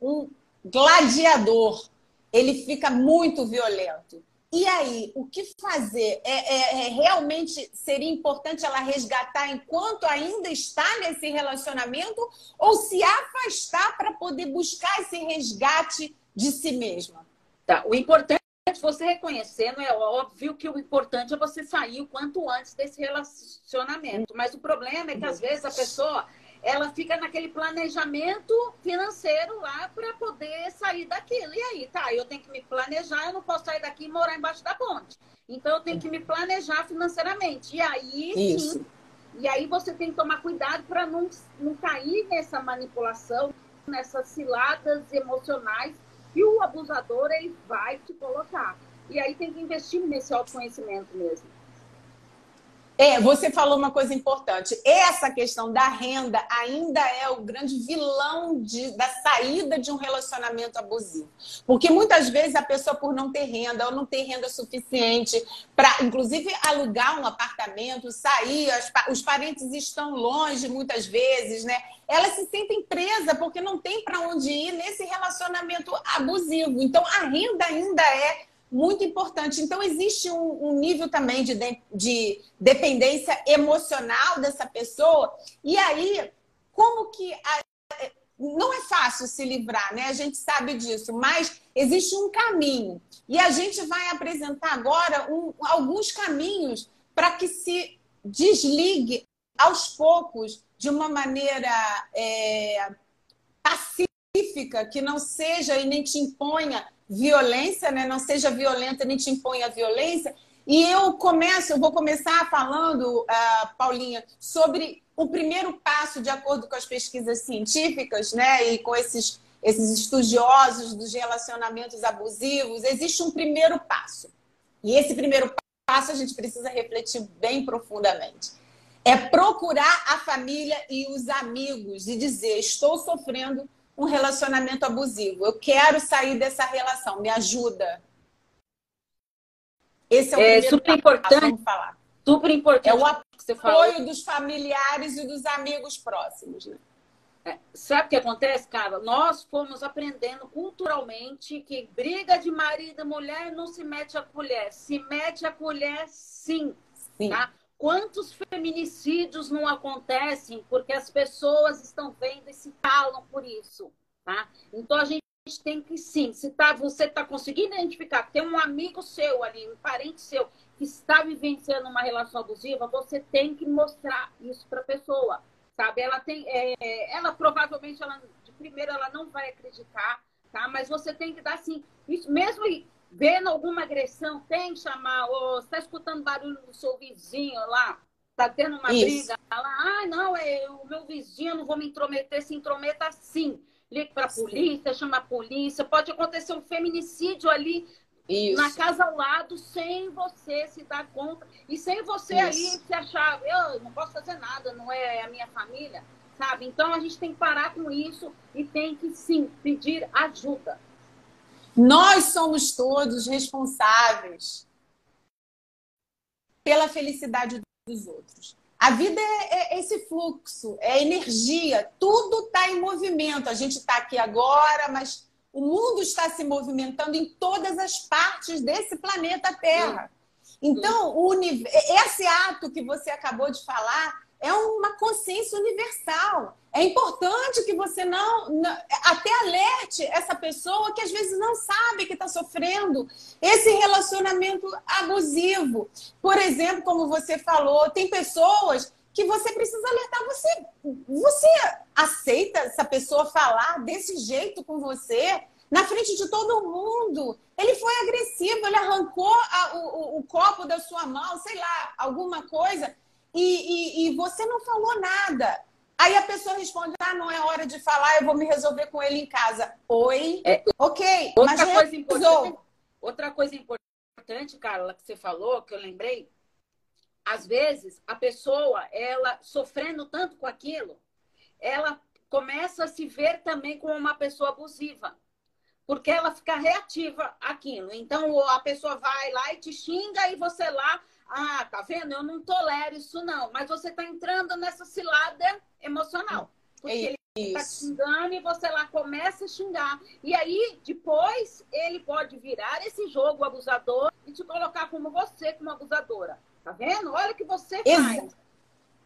Speaker 1: um gladiador. Ele fica muito violento. E aí, o que fazer? É, é, é, realmente seria importante ela resgatar enquanto ainda está nesse relacionamento ou se afastar para poder buscar esse resgate de si mesma?
Speaker 2: Tá. O importante é você reconhecendo, é óbvio que o importante é você sair o quanto antes desse relacionamento. Mas o problema é que às vezes a pessoa ela fica naquele planejamento financeiro lá para poder sair daquilo. E aí, tá, eu tenho que me planejar, eu não posso sair daqui e morar embaixo da ponte. Então eu tenho que me planejar financeiramente. E aí, Isso. sim, e aí você tem que tomar cuidado para não, não cair nessa manipulação, nessas ciladas emocionais que o abusador ele vai te colocar. E aí tem que investir nesse autoconhecimento mesmo.
Speaker 1: É, você falou uma coisa importante. Essa questão da renda ainda é o grande vilão de, da saída de um relacionamento abusivo. Porque muitas vezes a pessoa, por não ter renda ou não ter renda suficiente para, inclusive, alugar um apartamento, sair, as, os parentes estão longe muitas vezes, né? Elas se sentem presas porque não tem para onde ir nesse relacionamento abusivo. Então, a renda ainda é muito importante. Então, existe um, um nível também de, de, de, dependência emocional dessa pessoa. E aí, como que. A, não é fácil se livrar, né? A gente sabe disso, mas existe um caminho. E a gente vai apresentar agora um, alguns caminhos para que se desligue aos poucos, de uma maneira é, pacífica, que não seja e nem te imponha violência, né? não seja violenta nem te imponha violência. E eu começo, eu vou começar falando, uh, Paulinha, sobre o primeiro passo, de acordo com as pesquisas científicas, né? E com esses, esses estudiosos dos relacionamentos abusivos, existe um primeiro passo. E esse primeiro passo a gente precisa refletir bem profundamente. É procurar a família e os amigos e dizer: estou sofrendo um relacionamento abusivo. Eu quero sair dessa relação. Me ajuda.
Speaker 2: Esse é o é super importante. Falar. Super importante.
Speaker 1: É o apoio dos familiares e dos amigos próximos. Né?
Speaker 2: É, sabe o que acontece, cara? Nós fomos aprendendo culturalmente que briga de marido e mulher não se mete a colher. Se mete a colher, sim. sim. Tá? Quantos feminicídios não acontecem porque as pessoas estão vendo e se calam por isso, tá? Então a gente tem que sim, se tá, você está conseguindo identificar tem um amigo seu ali, um parente seu que está vivenciando uma relação abusiva, você tem que mostrar isso para a pessoa, sabe? Ela tem, é, ela provavelmente, ela, de primeiro, ela não vai acreditar, tá? Mas você tem que dar assim, isso mesmo vendo alguma agressão, tem que chamar, ou está escutando barulho do seu vizinho lá, está tendo uma Isso. briga lá, ah, não, é o meu vizinho, não vou me intrometer, se intrometa sim. Ligue para a polícia, chama a polícia, pode acontecer um feminicídio ali Isso. na casa ao lado, sem você se dar conta, e sem você Isso. aí se achar, eu não posso fazer nada, não é a minha família, sabe? Então a gente tem que parar com isso e tem que sim pedir ajuda.
Speaker 1: Nós somos todos responsáveis pela felicidade dos outros. A vida é, é esse fluxo, é energia, tudo está em movimento. A gente está aqui agora, mas O mundo está se movimentando em todas as partes desse planeta Terra. Então, esse ato que você acabou de falar é uma consciência universal. É importante que você não, não, até alerte essa pessoa que às vezes não sabe que está sofrendo esse relacionamento abusivo. Por exemplo, como você falou, tem pessoas que você precisa alertar. Você, você aceita essa pessoa falar desse jeito com você? Na frente de todo mundo. Ele foi agressivo, ele arrancou a, o, o, copo da sua mão, sei lá, alguma coisa e, e, e você não falou nada. Aí a pessoa responde: ah, não é hora de falar, eu vou me resolver com ele em casa. Oi? É, ok,
Speaker 2: outra mas coisa importante, Outra coisa importante, Carla, que você falou, que eu lembrei, às vezes a pessoa, ela sofrendo tanto com aquilo, ela começa a se ver também como uma pessoa abusiva. Porque ela fica reativa àquilo. Então a pessoa vai lá e te xinga e você lá ah, tá vendo? Eu não tolero isso, não. Mas você tá entrando nessa cilada emocional. Porque é ele tá xingando e você lá começa a xingar. E aí, depois, ele pode virar esse jogo abusador e te colocar como você, como abusadora. Tá vendo? Olha o que você faz.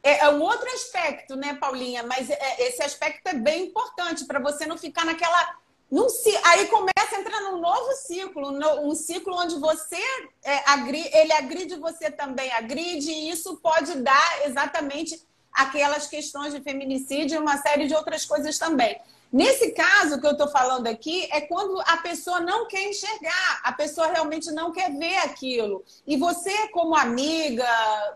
Speaker 1: É, é, um outro aspecto, né, Paulinha? Mas é, esse aspecto é bem importante para você não ficar naquela num, aí começa a entrar num novo ciclo, um ciclo onde você é, agride, ele agride, você também agride, e isso pode dar exatamente aquelas questões de feminicídio e uma série de outras coisas também. Nesse caso que eu estou falando aqui, é quando a pessoa não quer enxergar, a pessoa realmente não quer ver aquilo. E você, como amiga,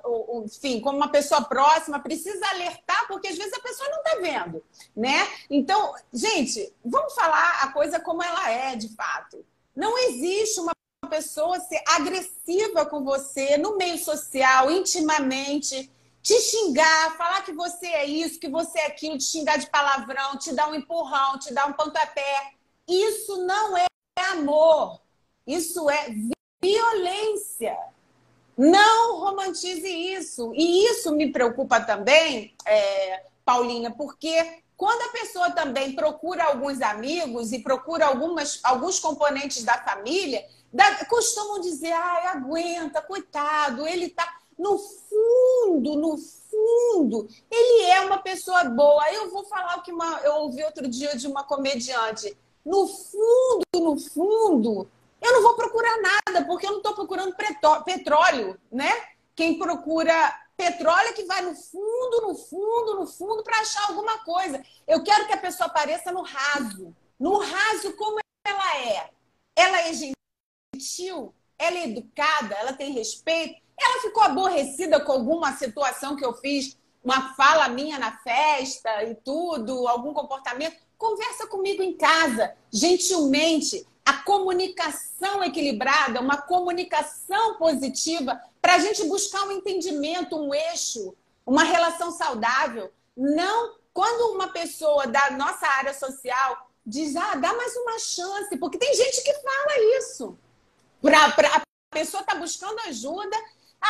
Speaker 1: ou, enfim, como uma pessoa próxima, precisa alertar, porque às vezes a pessoa não está vendo, né? Então, gente, vamos falar a coisa como ela é, de fato. Não existe uma pessoa ser agressiva com você no meio social, intimamente, te xingar, falar que você é isso, que você é aquilo, te xingar de palavrão, te dar um empurrão, te dar um pontapé. Isso não é amor. Isso é violência. Não romantize isso. E isso me preocupa também, é, Paulinha, porque quando a pessoa também procura alguns amigos e procura algumas, alguns componentes da família, da, costumam dizer, ai, aguenta, coitado, ele tá no fundo, no fundo, ele é uma pessoa boa. Eu vou falar o que uma, eu ouvi outro dia de uma comediante. No fundo, no fundo, eu não vou procurar nada, porque eu não estou procurando petróleo, né? Quem procura petróleo é que vai no fundo, no fundo, no fundo para achar alguma coisa. Eu quero que a pessoa apareça no raso. No raso, como ela é? Ela é gentil, ela é educada, ela tem respeito, ela ficou aborrecida com alguma situação que eu fiz, uma fala minha na festa e tudo, algum comportamento. Conversa comigo em casa, gentilmente. A comunicação equilibrada, uma comunicação positiva, para a gente buscar um entendimento, um eixo, uma relação saudável. Não quando uma pessoa da nossa área social diz, ah, dá mais uma chance, porque tem gente que fala isso. Pra, pra, a pessoa está buscando ajuda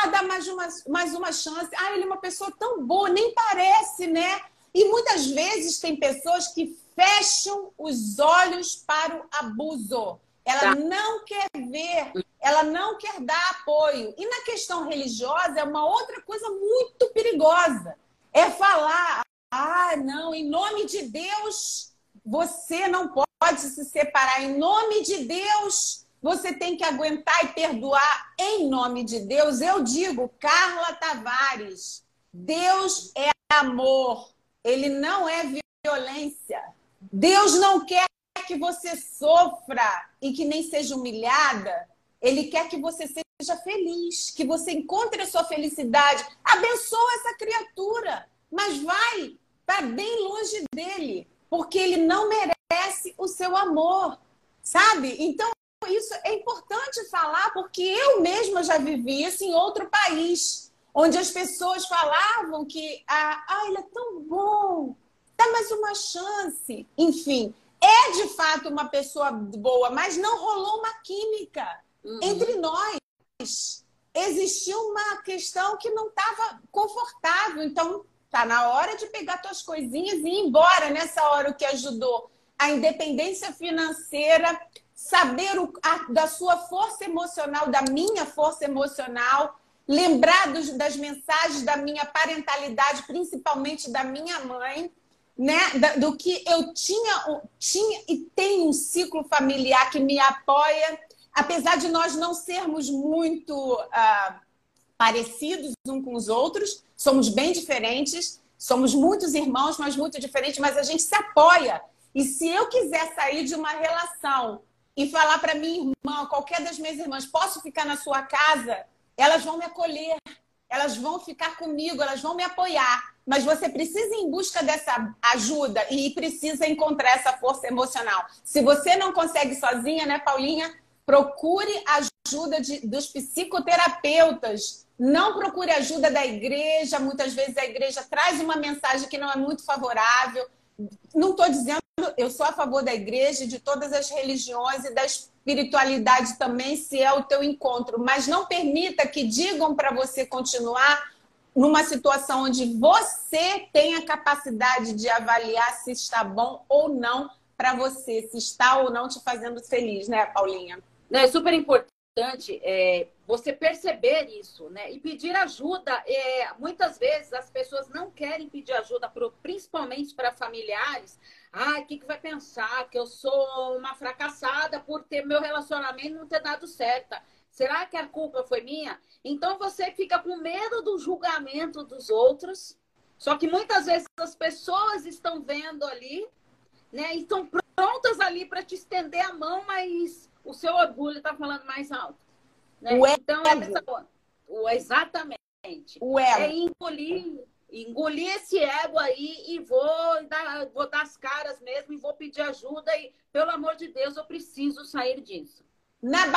Speaker 1: ah, dá mais uma, mais uma chance. Ah, ele é uma pessoa tão boa, nem parece, né? E muitas vezes tem pessoas que fecham os olhos para o abuso. Ela tá. não quer ver, ela não quer dar apoio. E na questão religiosa é uma outra coisa muito perigosa. É falar, ah, não, em nome de Deus, você não pode se separar. Em nome de Deus, você tem que aguentar e perdoar em nome de Deus. Eu digo, Carla Tavares, Deus é amor, ele não é violência. Deus não quer que você sofra e que nem seja humilhada. Ele quer que você seja feliz, que você encontre a sua felicidade. Abençoa essa criatura, mas vai para bem longe dele, porque ele não merece o seu amor, sabe? Então isso é importante falar porque eu mesma já vivi isso em outro país, onde as pessoas falavam que ah, ah ele é tão bom, dá mais uma chance. Enfim, é de fato uma pessoa boa, mas não rolou uma química uhum. entre nós. Existia uma questão que não estava confortável. Então, tá na hora de pegar tuas coisinhas e ir embora. Nessa hora, o que ajudou a independência financeira, saber o, a, da sua força emocional, da minha força emocional, lembrar dos, das mensagens da minha parentalidade, principalmente da minha mãe, né? do que eu tinha, tinha e tenho um ciclo familiar que me apoia, apesar de nós não sermos muito uh, parecidos uns com os outros, somos bem diferentes, somos muitos irmãos, mas muito diferentes, mas a gente se apoia. E se eu quiser sair de uma relação e falar para minha irmã, qualquer das minhas irmãs, posso ficar na sua casa? Elas vão me acolher, elas vão ficar comigo, elas vão me apoiar. Mas você precisa ir em busca dessa ajuda e precisa encontrar essa força emocional. Se você não consegue sozinha, né, Paulinha? Procure ajuda de, dos psicoterapeutas. Não procure ajuda da igreja. Muitas vezes a igreja traz uma mensagem que não é muito favorável. Não estou dizendo, eu sou a favor da igreja, de todas as religiões e da espiritualidade também, se é o teu encontro. Mas não permita que digam para você continuar numa situação onde você tem a capacidade de avaliar se está bom ou não para você, se está ou não te fazendo feliz, né, Paulinha?
Speaker 2: É super importante é, você perceber isso, né? E pedir ajuda. É, muitas vezes as pessoas não querem pedir ajuda, pro, principalmente para familiares. Ah, o que, que vai pensar? Que eu sou uma fracassada por ter meu relacionamento não ter dado certo. Será que a culpa foi minha? Então você fica com medo do julgamento dos outros. Só que muitas vezes as pessoas estão vendo ali, né? Estão prontas ali para te estender a mão, mas o seu orgulho está falando mais alto. Né? O então, é ego. dessa... o, exatamente.
Speaker 1: O ego.
Speaker 2: É engolir, engolir esse ego aí e vou dar, vou dar as caras mesmo e vou pedir ajuda e, pelo amor de Deus, eu preciso sair disso.
Speaker 1: Na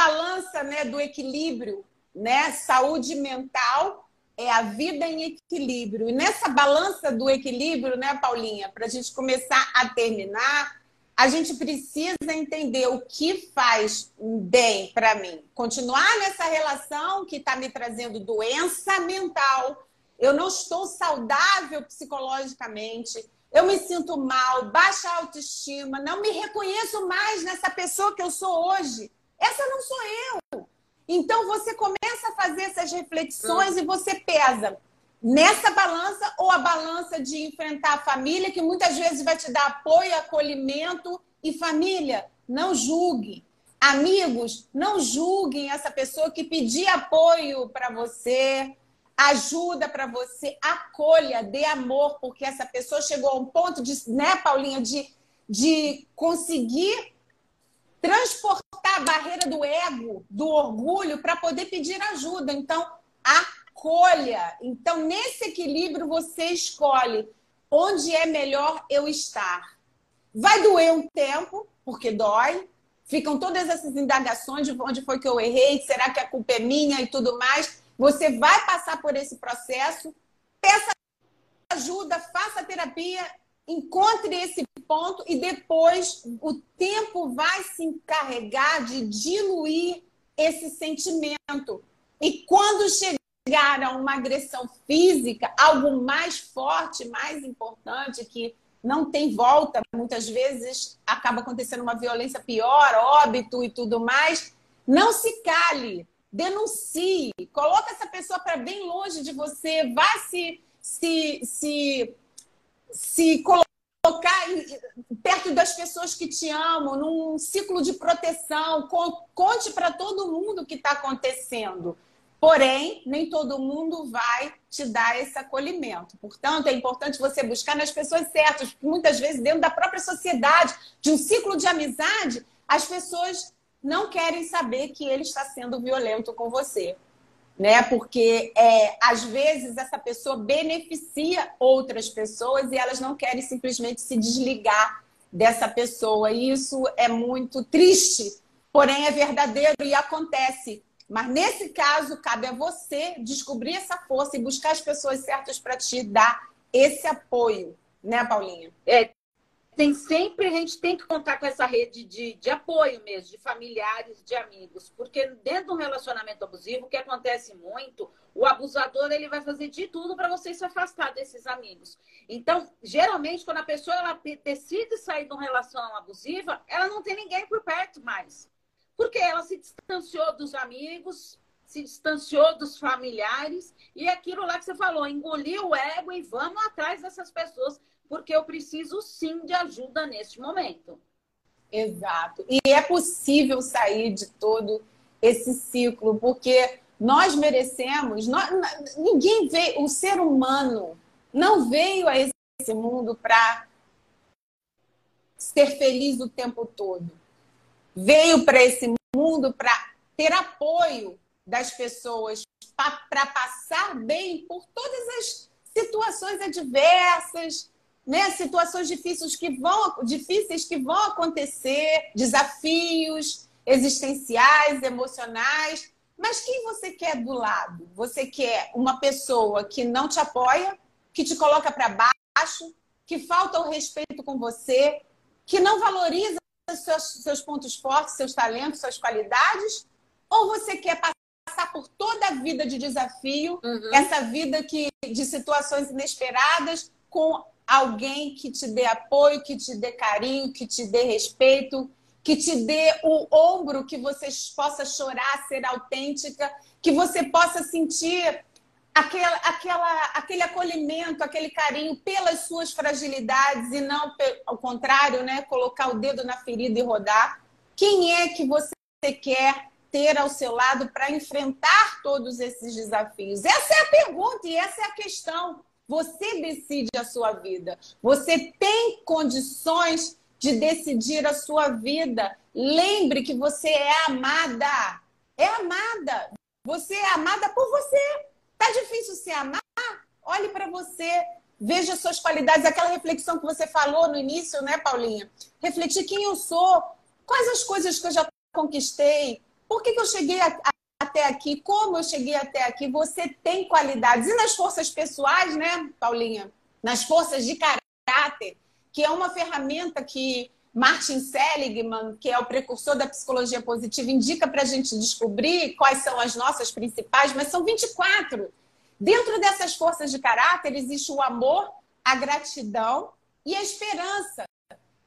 Speaker 1: balança né, do equilíbrio, né? Saúde mental é a vida em equilíbrio. E nessa balança do equilíbrio, né, Paulinha, para a gente começar a terminar, a gente precisa entender o que faz bem para mim. Continuar nessa relação que está me trazendo doença mental. Eu não estou saudável psicologicamente. Eu me sinto mal, baixa autoestima, não me reconheço mais nessa pessoa que eu sou hoje. Essa não sou eu. Então você começa a fazer essas reflexões hum. e você pesa nessa balança ou a balança de enfrentar a família, que muitas vezes vai te dar apoio, acolhimento e família, não julgue. Amigos, não julguem essa pessoa que pedir apoio para você, ajuda para você, acolha, dê amor, porque essa pessoa chegou a um ponto de, né, Paulinha, de, de conseguir transportar a barreira do ego, do orgulho, para poder pedir ajuda. Então, acolha. Então, nesse equilíbrio, você escolhe onde é melhor eu estar. Vai doer um tempo, porque dói. Ficam todas essas indagações de onde foi que eu errei, será que a culpa é minha e tudo mais. Você vai passar por esse processo, peça ajuda, faça terapia, encontre esse ponto e depois o tempo vai se encarregar de diluir esse sentimento. E quando chegar a uma agressão física, algo mais forte, mais importante, que não tem volta, muitas vezes acaba acontecendo uma violência pior, óbito e tudo mais, não se cale, denuncie, coloque essa pessoa para bem longe de você, vá se, se, se, se colocar perto das pessoas que te amam, num ciclo de proteção, conte para todo mundo o que está acontecendo. Porém, nem todo mundo vai te dar esse acolhimento. Portanto, é importante você buscar nas pessoas certas, porque muitas vezes, dentro da própria sociedade, de um ciclo de amizade, as pessoas não querem saber que ele está sendo violento com você. Né? Porque é, às vezes essa pessoa beneficia outras pessoas e elas não querem simplesmente se desligar dessa pessoa. E isso é muito triste, porém é verdadeiro e acontece. Mas nesse caso, cabe a você descobrir essa força e buscar as pessoas certas para te dar esse apoio, né, Paulinha?
Speaker 2: É, tem sempre, a gente tem que contar com essa rede de, de apoio mesmo, de familiares, de amigos. Porque dentro de um relacionamento abusivo, o que acontece muito, o abusador ele vai fazer de tudo para você se afastar desses amigos. Então, geralmente, quando a pessoa ela decide sair de uma relação abusiva, ela não tem ninguém por perto mais. Porque ela se distanciou dos amigos, se distanciou dos familiares, e aquilo lá que você falou, engoliu o ego e vamos atrás dessas pessoas porque eu preciso sim de ajuda neste momento.
Speaker 1: Exato. E é possível sair de todo esse ciclo, porque nós merecemos, nós, ninguém veio, o ser humano não veio a esse mundo para ser feliz o tempo todo. Veio para esse mundo para ter apoio das pessoas, para passar bem por todas as situações adversas, né, situações difíceis que vão difíceis que vão acontecer, desafios existenciais, emocionais. Mas quem você quer do lado? Você quer uma pessoa que não te apoia, que te coloca para baixo, que falta o respeito com você, que não valoriza seus, seus pontos fortes, seus talentos, suas qualidades? Ou você quer passar por toda a vida de desafio, uhum. essa vida que de situações inesperadas, com alguém que te dê apoio, que te dê carinho, que te dê respeito, que te dê o ombro, que você possa chorar, ser autêntica, que você possa sentir aquela, aquela, aquele acolhimento, aquele carinho pelas suas fragilidades e não ao contrário, né, colocar o dedo na ferida e rodar. Quem é que você quer ter ao seu lado para enfrentar todos esses desafios? Essa é a pergunta e essa é a questão. Você decide a sua vida. Você tem condições de decidir a sua vida. Lembre que você é amada. É amada. Você é amada por você. Tá difícil se amar? Olhe para você. Veja suas qualidades, aquela reflexão que você falou no início, né, Paulinha? Refletir quem eu sou, quais as coisas que eu já conquistei, por que, que eu cheguei a, até aqui, como eu cheguei até aqui, você tem qualidades. E nas forças pessoais, né, Paulinha? Nas forças de caráter, que é uma ferramenta que Martin Seligman, que é o precursor da psicologia positiva, indica para a gente descobrir quais são as nossas principais, mas são 24. Dentro dessas forças de caráter existe o amor, a gratidão e a esperança.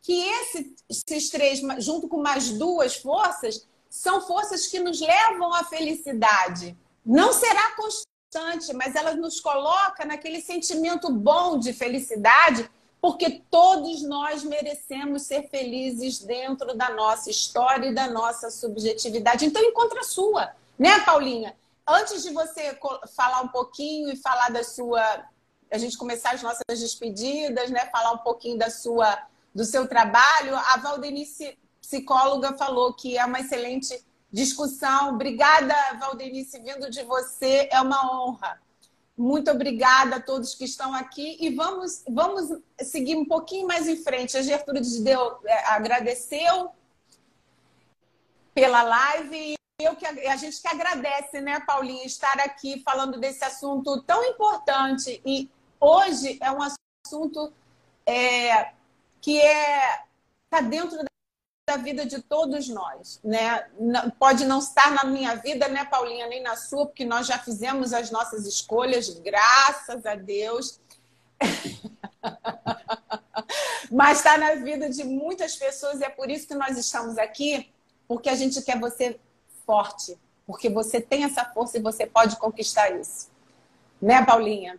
Speaker 1: Que esse, esses três, junto com mais duas forças, são forças que nos levam à felicidade. Não será constante, mas ela nos coloca naquele sentimento bom de felicidade, porque todos nós merecemos ser felizes dentro da nossa história e da nossa subjetividade. Então, encontra a sua, né, Paulinha? Antes de você falar um pouquinho e falar da sua. A gente começar as nossas despedidas, né? Falar um pouquinho da sua, do seu trabalho, a Valdenice psicóloga falou que é uma excelente discussão. Obrigada, Valdenice, vindo de você, é uma honra. Muito obrigada a todos que estão aqui e vamos, vamos seguir um pouquinho mais em frente. A Gertrude deu, é, agradeceu pela live e eu que, a gente que agradece, né, Paulinha, estar aqui falando desse assunto tão importante. E hoje é um assunto é, que é está dentro da vida de todos nós, né? Pode não estar na minha vida, né, Paulinha, nem na sua, porque nós já fizemos as nossas escolhas, graças a Deus. [LAUGHS] Mas está na vida de muitas pessoas e é por isso que nós estamos aqui, porque a gente quer você forte, porque você tem essa força e você pode conquistar isso. Né, Paulinha?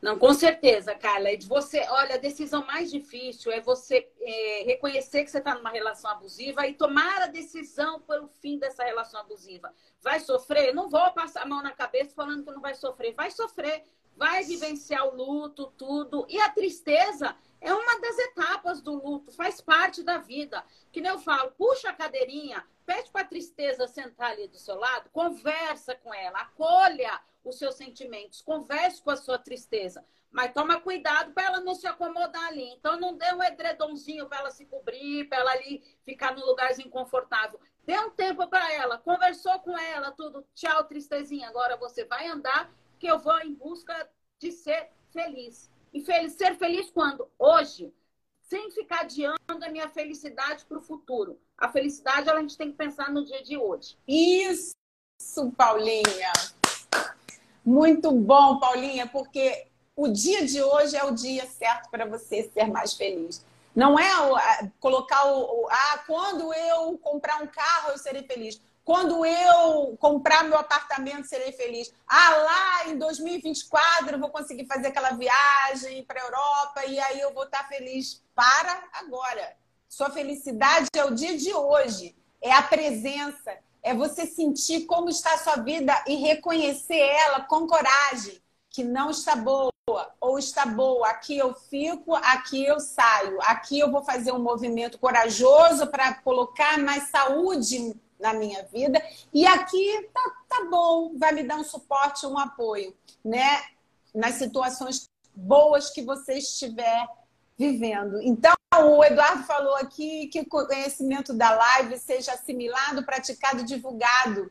Speaker 2: Não, com certeza, Carla. É de você, olha, a decisão mais difícil é você é, reconhecer que você está numa relação abusiva e tomar a decisão pelo fim dessa relação abusiva. Vai sofrer? Não vou passar a mão na cabeça falando que não vai sofrer. Vai sofrer, vai vivenciar o luto, tudo. E a tristeza é uma das etapas do luto, faz parte da vida. Que nem eu falo, puxa a cadeirinha, pede para a tristeza sentar ali do seu lado, conversa com ela, acolha os seus sentimentos, converse com a sua tristeza, mas toma cuidado para ela não se acomodar ali. Então não dê um edredomzinho para ela se cobrir, para ela ali ficar num lugarzinho confortável. Dê um tempo para ela, conversou com ela, tudo, tchau, tristezinha. Agora você vai andar, que eu vou em busca de ser feliz. E feliz, ser feliz quando? Hoje, sem ficar adiando a minha felicidade para o futuro. A felicidade, a gente tem que pensar no dia de hoje.
Speaker 1: Isso, Paulinha. Muito bom, Paulinha, porque o dia de hoje é o dia certo para você ser mais feliz. Não é colocar o, ah, quando eu comprar um carro eu serei feliz. Quando eu comprar meu apartamento, serei feliz. Ah, lá em 2024 eu vou conseguir fazer aquela viagem para a Europa e aí eu vou estar feliz. Para agora. Sua felicidade é o dia de hoje. É a presença. É você sentir como está a sua vida e reconhecer ela com coragem, que não está boa ou está boa. Aqui eu fico, aqui eu saio. Aqui eu vou fazer um movimento corajoso para colocar mais saúde na minha vida. E aqui tá, tá bom, vai me dar um suporte, um apoio, né? Nas situações boas que você estiver vivendo. Então, o Eduardo falou aqui que o conhecimento da live seja assimilado, praticado, divulgado,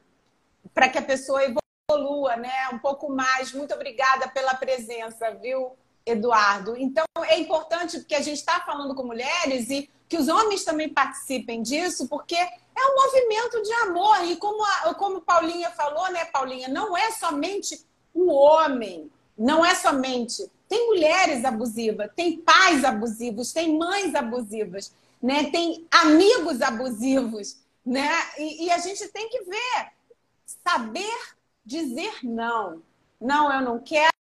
Speaker 1: para que a pessoa evolua, né? Um pouco mais. Muito obrigada pela presença, viu, Eduardo? Então, é importante porque a gente está falando com mulheres e que os homens também participem disso, porque é um movimento de amor. E como, a, como Paulinha falou, né, Paulinha, não é somente o homem, não é somente. Tem mulheres abusivas, tem pais abusivos, tem mães abusivas, né? tem amigos abusivos. Né? E, e a gente tem que ver, saber dizer não. Não, eu não quero,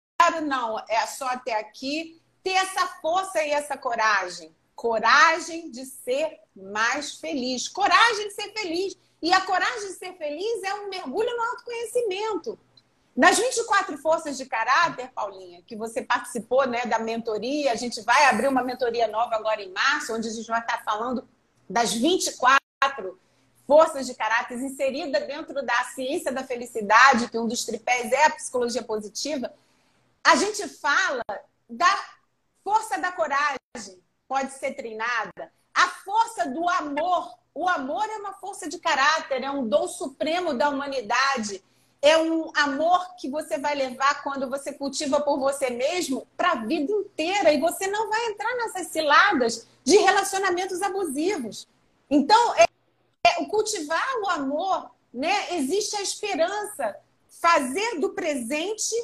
Speaker 1: não, é só até aqui. Ter essa força e essa coragem coragem de ser mais feliz. Coragem de ser feliz. E a coragem de ser feliz é um mergulho no autoconhecimento. Nas 24 forças de caráter, Paulinha, que você participou né, da mentoria, a gente vai abrir uma mentoria nova agora em março, onde a gente vai estar falando das 24 forças de caráter inseridas dentro da ciência da felicidade, que um dos tripés é a psicologia positiva. A gente fala da força da coragem, pode ser treinada. A força do amor. O amor é uma força de caráter, é um dom supremo da humanidade. É um amor que você vai levar quando você cultiva por você mesmo para a vida inteira. E você não vai entrar nessas ciladas de relacionamentos abusivos. Então, é, é cultivar o amor, né? existe a esperança. Fazer do presente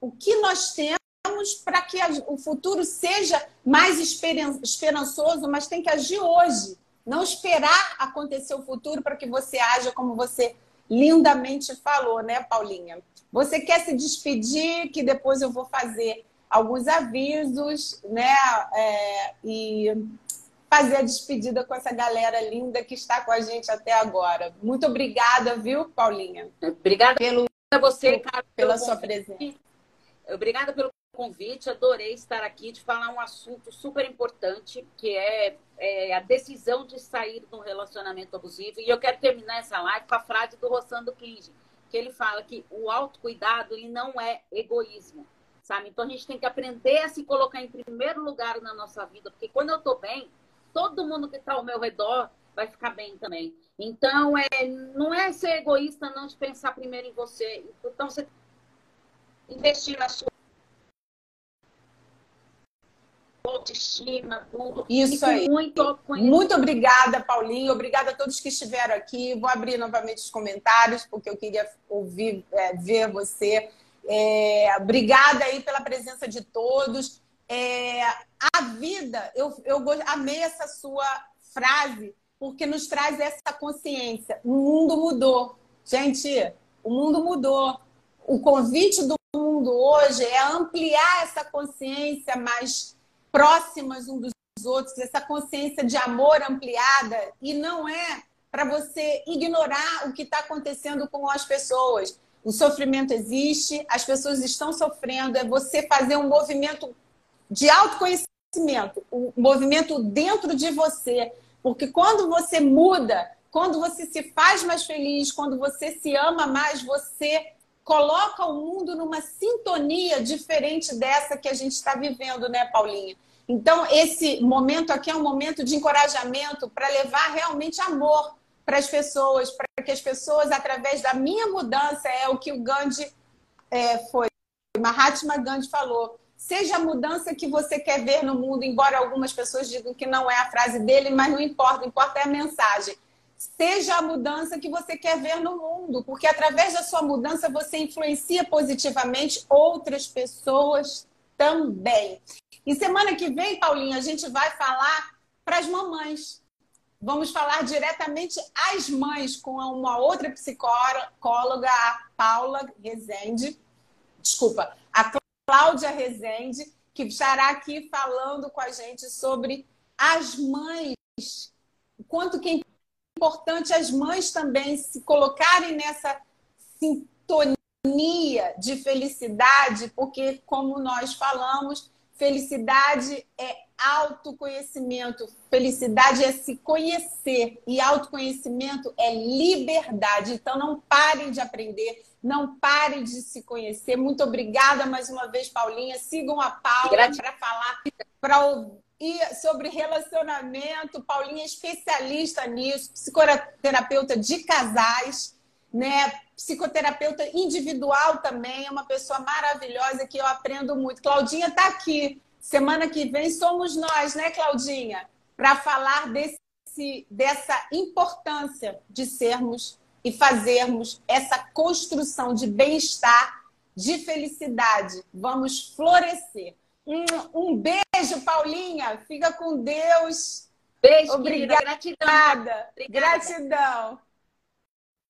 Speaker 1: o que nós temos para que o futuro seja mais esperançoso, mas tem que agir hoje. Não esperar acontecer o futuro para que você haja como você lindamente falou, né, Paulinha? Você quer se despedir, que depois eu vou fazer alguns avisos, né? É, e fazer a despedida com essa galera linda que está com a gente até agora. Muito obrigada, viu, Paulinha?
Speaker 2: Obrigada pelo a você, cara,
Speaker 1: pela sua presença.
Speaker 2: Obrigada pelo convite, adorei estar aqui de falar um assunto super importante, que é, é, a decisão de sair de um relacionamento abusivo. E eu quero terminar essa live com a frase do Rossando Kinge, que ele fala que o autocuidado ele não é egoísmo, sabe? Então a gente tem que aprender a se colocar em primeiro lugar na nossa vida, porque quando eu estou bem, todo mundo que está ao meu redor vai ficar bem também. Então, é, não é ser egoísta não de pensar primeiro em você. Então, você investir na sua autoestima, tudo.
Speaker 1: Isso aí. Muito, muito obrigada, Paulinho. Obrigada a todos que estiveram aqui. Vou abrir novamente os comentários, porque eu queria ouvir, é, ver você. É, obrigada aí pela presença de todos. É, a vida, eu, eu amei essa sua frase, porque nos traz essa consciência. O mundo mudou. Gente, o mundo mudou. O convite do mundo hoje é ampliar essa consciência mais próximas um dos outros, essa consciência de amor ampliada, e não é para você ignorar o que está acontecendo com as pessoas. O sofrimento existe, as pessoas estão sofrendo, é você fazer um movimento de autoconhecimento, um movimento dentro de você. Porque quando você muda, quando você se faz mais feliz, quando você se ama mais, você coloca o mundo numa sintonia diferente dessa que a gente está vivendo, né, Paulinha? Então, esse momento aqui é um momento de encorajamento para levar realmente amor para as pessoas, para que as pessoas, através da minha mudança, é o que o Gandhi é, foi, Mahatma Gandhi falou, Seja a mudança que você quer ver no mundo, embora algumas pessoas digam que não é a frase dele, mas não importa, importa é a mensagem. Seja a mudança que você quer ver no mundo, porque através da sua mudança você influencia positivamente outras pessoas também. E semana que vem, Paulinha, a gente vai falar para as mamães. Vamos falar diretamente às mães com uma outra psicóloga, a Paula Rezende. Desculpa, a Cláudia Rezende, que estará aqui falando com a gente sobre as mães, o quanto que é importante as mães também se colocarem nessa sintonia de felicidade, porque, como nós falamos, felicidade é autoconhecimento, felicidade é se conhecer e autoconhecimento é liberdade. Então, não parem de aprender, não pare de se conhecer. Muito obrigada mais uma vez, Paulinha. Sigam a Paula para falar para ouvir sobre relacionamento. Paulinha é especialista nisso, psicoterapeuta de casais, né? Psicoterapeuta individual também, é uma pessoa maravilhosa que eu aprendo muito. Claudinha está aqui. Semana que vem somos nós, né, Claudinha? Para falar desse, dessa importância de sermos e fazermos essa construção de bem-estar, de felicidade. Vamos florescer. Um, um, beijo, Paulinha. Fica com Deus.
Speaker 2: Beijo,
Speaker 1: Obrigada.
Speaker 2: Gratidão.
Speaker 1: Gratidão.